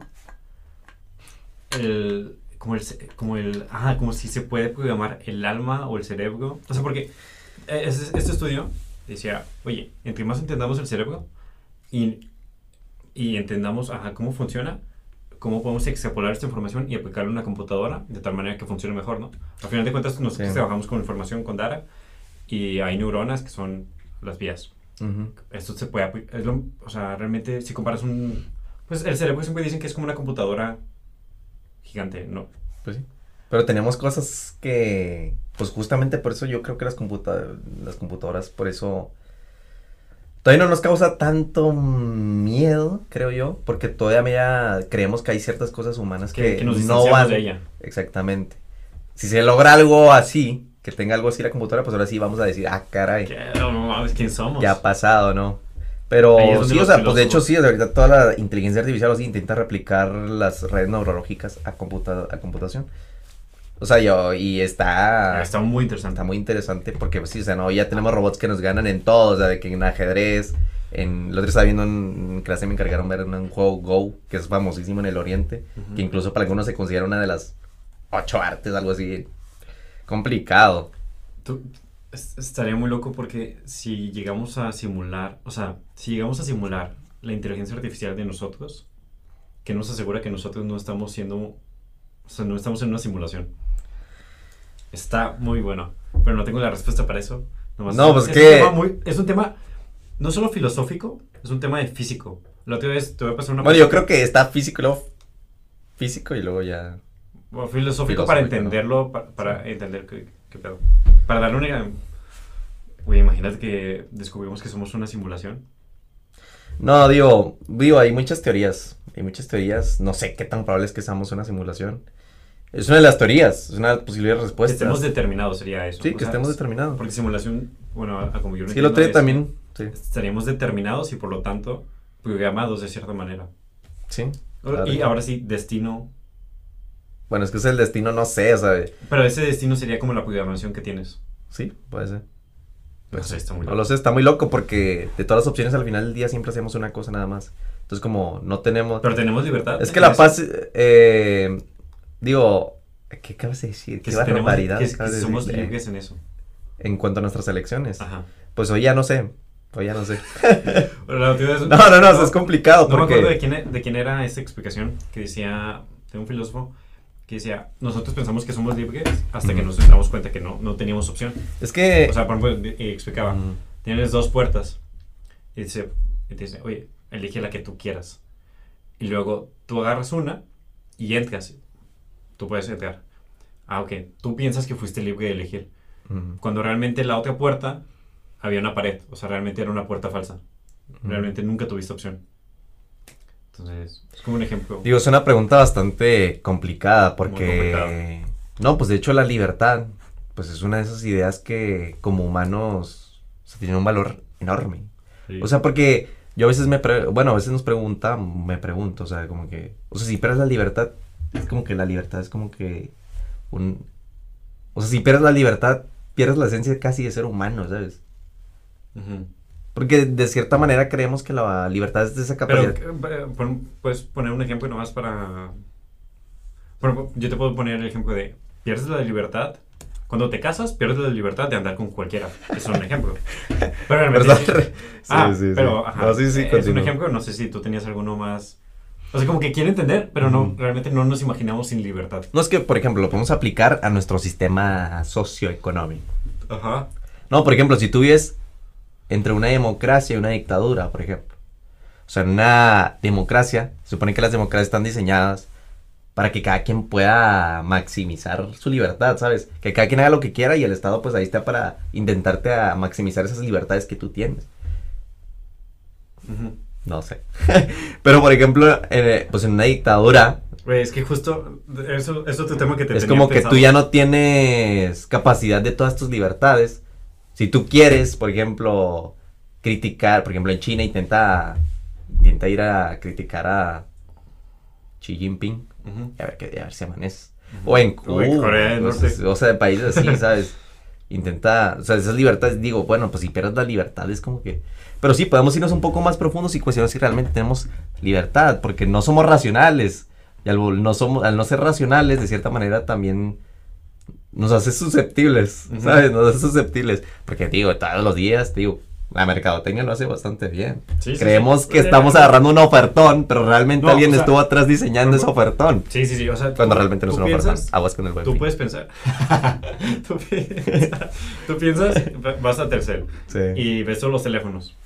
el, como el, como el, ajá, como si se puede programar el alma o el cerebro. O sea, porque eh, es- este estudio decía, oye, entre más entendamos el cerebro y, y entendamos, ajá, cómo funciona, cómo podemos extrapolar esta información y aplicarla en una computadora de tal manera que funcione mejor, ¿no? Al final de cuentas, nosotros Sí. trabajamos con información con data y hay neuronas que son las vías. Ujú. Esto se puede, es lo- o sea, realmente si comparas un, pues el cerebro siempre dicen que es como una computadora gigante, ¿no? Pues sí. Pero tenemos cosas que, pues justamente por eso yo creo que las, computa las computadoras, por eso, todavía no nos causa tanto miedo, creo yo, porque todavía creemos que hay ciertas cosas humanas que, Que, que nos no van. de ella. Exactamente. Si se logra algo así, que tenga algo así la computadora, pues ahora sí vamos a decir, ah, caray, Que, no mames, ¿quién somos? ya ha pasado, ¿no? Pero sí, o sea, pues de hecho sí, ahorita toda la inteligencia artificial así intenta replicar las redes neurológicas a, computa a computación. O sea, yo, y está, Está muy interesante. está muy interesante porque, pues sí, o sea, no, ya tenemos robots que nos ganan en todo, o sea, de que en ajedrez, en, el otro estaba viendo en, clase me encargaron ver un juego Go, que es famosísimo en el oriente, Ujú. que incluso para algunos se considera una de las ocho artes, algo así, complicado. Tú- es- estaría muy loco porque si llegamos a simular, o sea, si llegamos a simular la inteligencia artificial de nosotros, que nos asegura que nosotros no estamos siendo, o sea, no estamos en una simulación. Está muy bueno, pero no tengo la respuesta para eso. Nomás No, es- pues es que- Un tema muy- es un tema no solo filosófico, es un tema de físico. La otra vez te voy a pasar una... Bueno, yo creo que está físico y luego físico y luego ya... Bueno, filosófico, Filosófico, para ¿no? entenderlo, pa- para, entender qué, qué pedo. Para darle una... Güey, imagínate que descubrimos que somos una simulación. No, digo, digo, hay muchas teorías, hay muchas teorías, no sé qué tan probable es que seamos una simulación. Es una de las teorías, es una de las posibles Que estemos determinados sería eso. sí, o que sea, estemos determinados. Porque simulación, bueno, a, a como yo lo Sí, lo es- también, sí, Estaríamos determinados y por lo tanto programados de cierta manera. sí. Y claro. ahora sí, destino. Bueno, es que es el destino, no sé, sea, Pero ese destino sería como la programación que tienes. sí, puede ser. No sé, está muy No loco. lo sé, está muy loco porque de todas las opciones al final del día siempre hacemos una cosa nada más. Entonces como no tenemos... Pero tenemos libertad. es que la paz, eh, digo, ¿qué acabas de decir? ¿Qué barbaridad que- que somos libres en eso. En cuanto a nuestras elecciones. Ajá. Pues hoy ya no sé, hoy ya no sé. Pero la No, no, no, es complicado No me acuerdo de quién, e- de quién era esa explicación que decía, de un filósofo, que decía, nosotros pensamos que somos libres hasta que nos damos cuenta que no, no teníamos opción. Es que... O sea, por ejemplo, eh, explicaba, tienes dos puertas y dice, y dice, oye, elige la que tú quieras. Y luego tú agarras una y entras. Tú puedes entrar. Ah, ok. Tú piensas que fuiste libre de elegir. Ujú. Cuando realmente la otra puerta había una pared. O sea, realmente era una puerta falsa. Realmente nunca tuviste opción. Entonces, es como un ejemplo. Digo, es una pregunta bastante complicada porque... No, pues de hecho la libertad, pues es una de esas ideas que como humanos o sea, tiene un valor enorme. Sí. O sea, porque yo a veces me, bueno, a veces nos pregunta, me pregunto, o sea, como que, o sea, si pierdes la libertad, es como que la libertad es como que un, o sea, si pierdes la libertad, pierdes la esencia casi de ser humano, ¿sabes? Porque de cierta manera creemos que la libertad es de esa capacidad. eh, pon- puedes poner un ejemplo nomás para... Yo te puedo poner el ejemplo de, pierdes la libertad. Cuando te casas, pierdes la libertad de andar con cualquiera. Es un ejemplo. Pero realmente... ¿Verdad? Sí, ah, sí, sí. pero, ajá, No, sí, sí, es un ejemplo. No sé si tú tenías alguno más... O sea, como que quiero entender, pero no, realmente no nos imaginamos sin libertad. No es que, por ejemplo, lo podemos aplicar a nuestro sistema socioeconómico. Ajá. No, por ejemplo, si tú vives entre una democracia y una dictadura, por ejemplo. O sea, en una democracia, se supone que las democracias están diseñadas para que cada quien pueda maximizar su libertad, ¿sabes? Que cada quien haga lo que quiera y el Estado pues ahí está para intentarte a maximizar esas libertades que tú tienes. Ujú. No sé. Pero, por ejemplo, eh, pues en una dictadura Güey, es que justo... Eso, eso es otro tema que te es tenía como que tú ya no tienes capacidad de todas tus libertades. Si tú quieres, por ejemplo, criticar, por ejemplo, en China intenta, intenta ir a criticar a Xi Jinping, Ujú. a ver, qué- a ver si amanece. O en O en Corea Norte. O sea, de países así, ¿sabes? Intenta, o sea, esas libertades, digo, bueno, pues si pierdes la libertad es como que... Pero sí, podemos irnos un poco más profundos y cuestionar si realmente tenemos libertad, porque no somos racionales. Y al, no somos, al no ser racionales, de cierta manera también nos hace susceptibles. ¿sabes? Nos hace susceptibles. Porque, digo, todos los días, digo, la mercadotecnia lo hace bastante bien. Sí, sí, Creemos sí. que estamos agarrando un ofertón, pero realmente No, alguien o sea, estuvo atrás diseñando ese ofertón. Sí, sí, sí. O sea, Cuando tú- realmente no es un ofertón. Aguas con el buen Tú fin. puedes pensar. tú, piensas tú piensas, vas a Telcel Sí. y ves todos los teléfonos.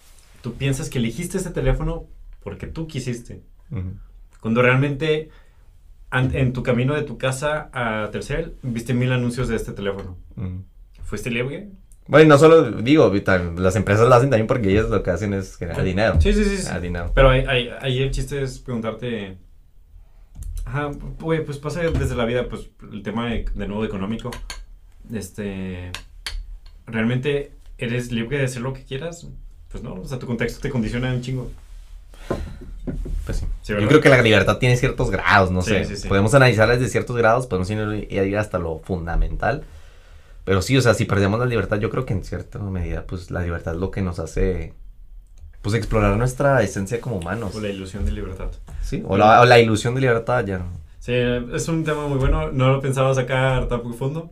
Tú piensas que elegiste ese teléfono porque tú quisiste. Ujú. Cuando realmente en tu camino de tu casa a Telcel viste mil anuncios de este teléfono. Ujú. ¿Fuiste libre? Bueno, y no solo digo, las empresas lo hacen también porque ellas lo que hacen es generar dinero. Sí, sí, sí. sí. Dinero. Pero ahí, ahí- ahí el chiste es preguntarte. Ajá, güey, pues pasa desde la vida, pues el tema de, de nuevo económico. Este. ¿Realmente eres libre de hacer lo que quieras? Pues no, o sea, tu contexto te condiciona un chingo. Pues sí. Sí, Yo creo que la libertad tiene ciertos grados, no Sí, sé. sí. Podemos analizarla desde ciertos grados, podemos ir hasta lo fundamental. Pero sí, o sea, si perdemos la libertad, yo creo que en cierta medida, pues la libertad es lo que nos hace, pues explorar nuestra esencia como humanos. O la ilusión de libertad. Sí, o la, o la ilusión de libertad ya. Sí, es un tema muy bueno. No lo pensaba sacar tan profundo.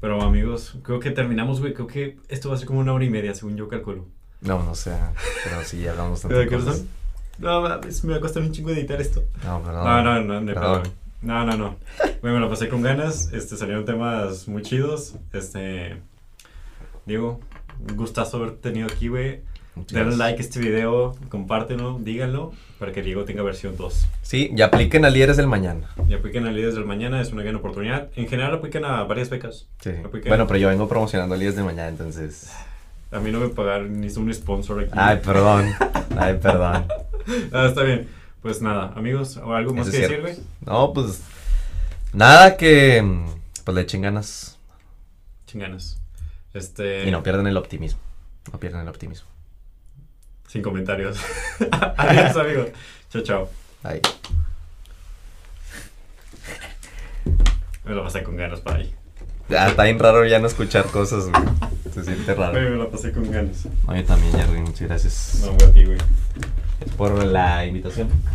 Pero amigos, creo que terminamos, güey. Creo que esto va a ser como una hora y media, según yo calculo. No, no sé, pero sí, ya hablamos tanto ¿De cosas. No, me va a costar un chingo editar esto. No, perdón. No, no, no, no, Perdón. No, no, no. Güey, me lo pasé con ganas. Este, salieron temas muy chidos. Este, Diego, un gustazo haber tenido aquí, güey. Denle like a este video, compártenlo, díganlo, para que Diego tenga versión 2. Sí, y apliquen a líderes del mañana. Y apliquen a Líderes del Mañana, es una gran oportunidad. En general apliquen a varias becas. Sí. Apliquen. Bueno, pero yo vengo promocionando líderes del mañana, entonces. A mí no me pagaron ni un sponsor aquí. Ay, perdón. Ay, perdón. Ah, está bien. Pues nada, amigos, ¿o algo más Eso que es decir, güey? No, pues. Nada que. Pues le echen ganas. Chinganas. Este. Y no pierdan el optimismo. No pierdan el optimismo. Sin comentarios. Adiós, amigos. Chao, chao. Ahí. Me lo pasé con ganas, bye. Ah, está bien raro ya no escuchar cosas, güey. Se siente raro. Güey, me lo pasé con ganas. A mí también, Jerry. Muchas gracias No, güey, a ti, güey. por la invitación.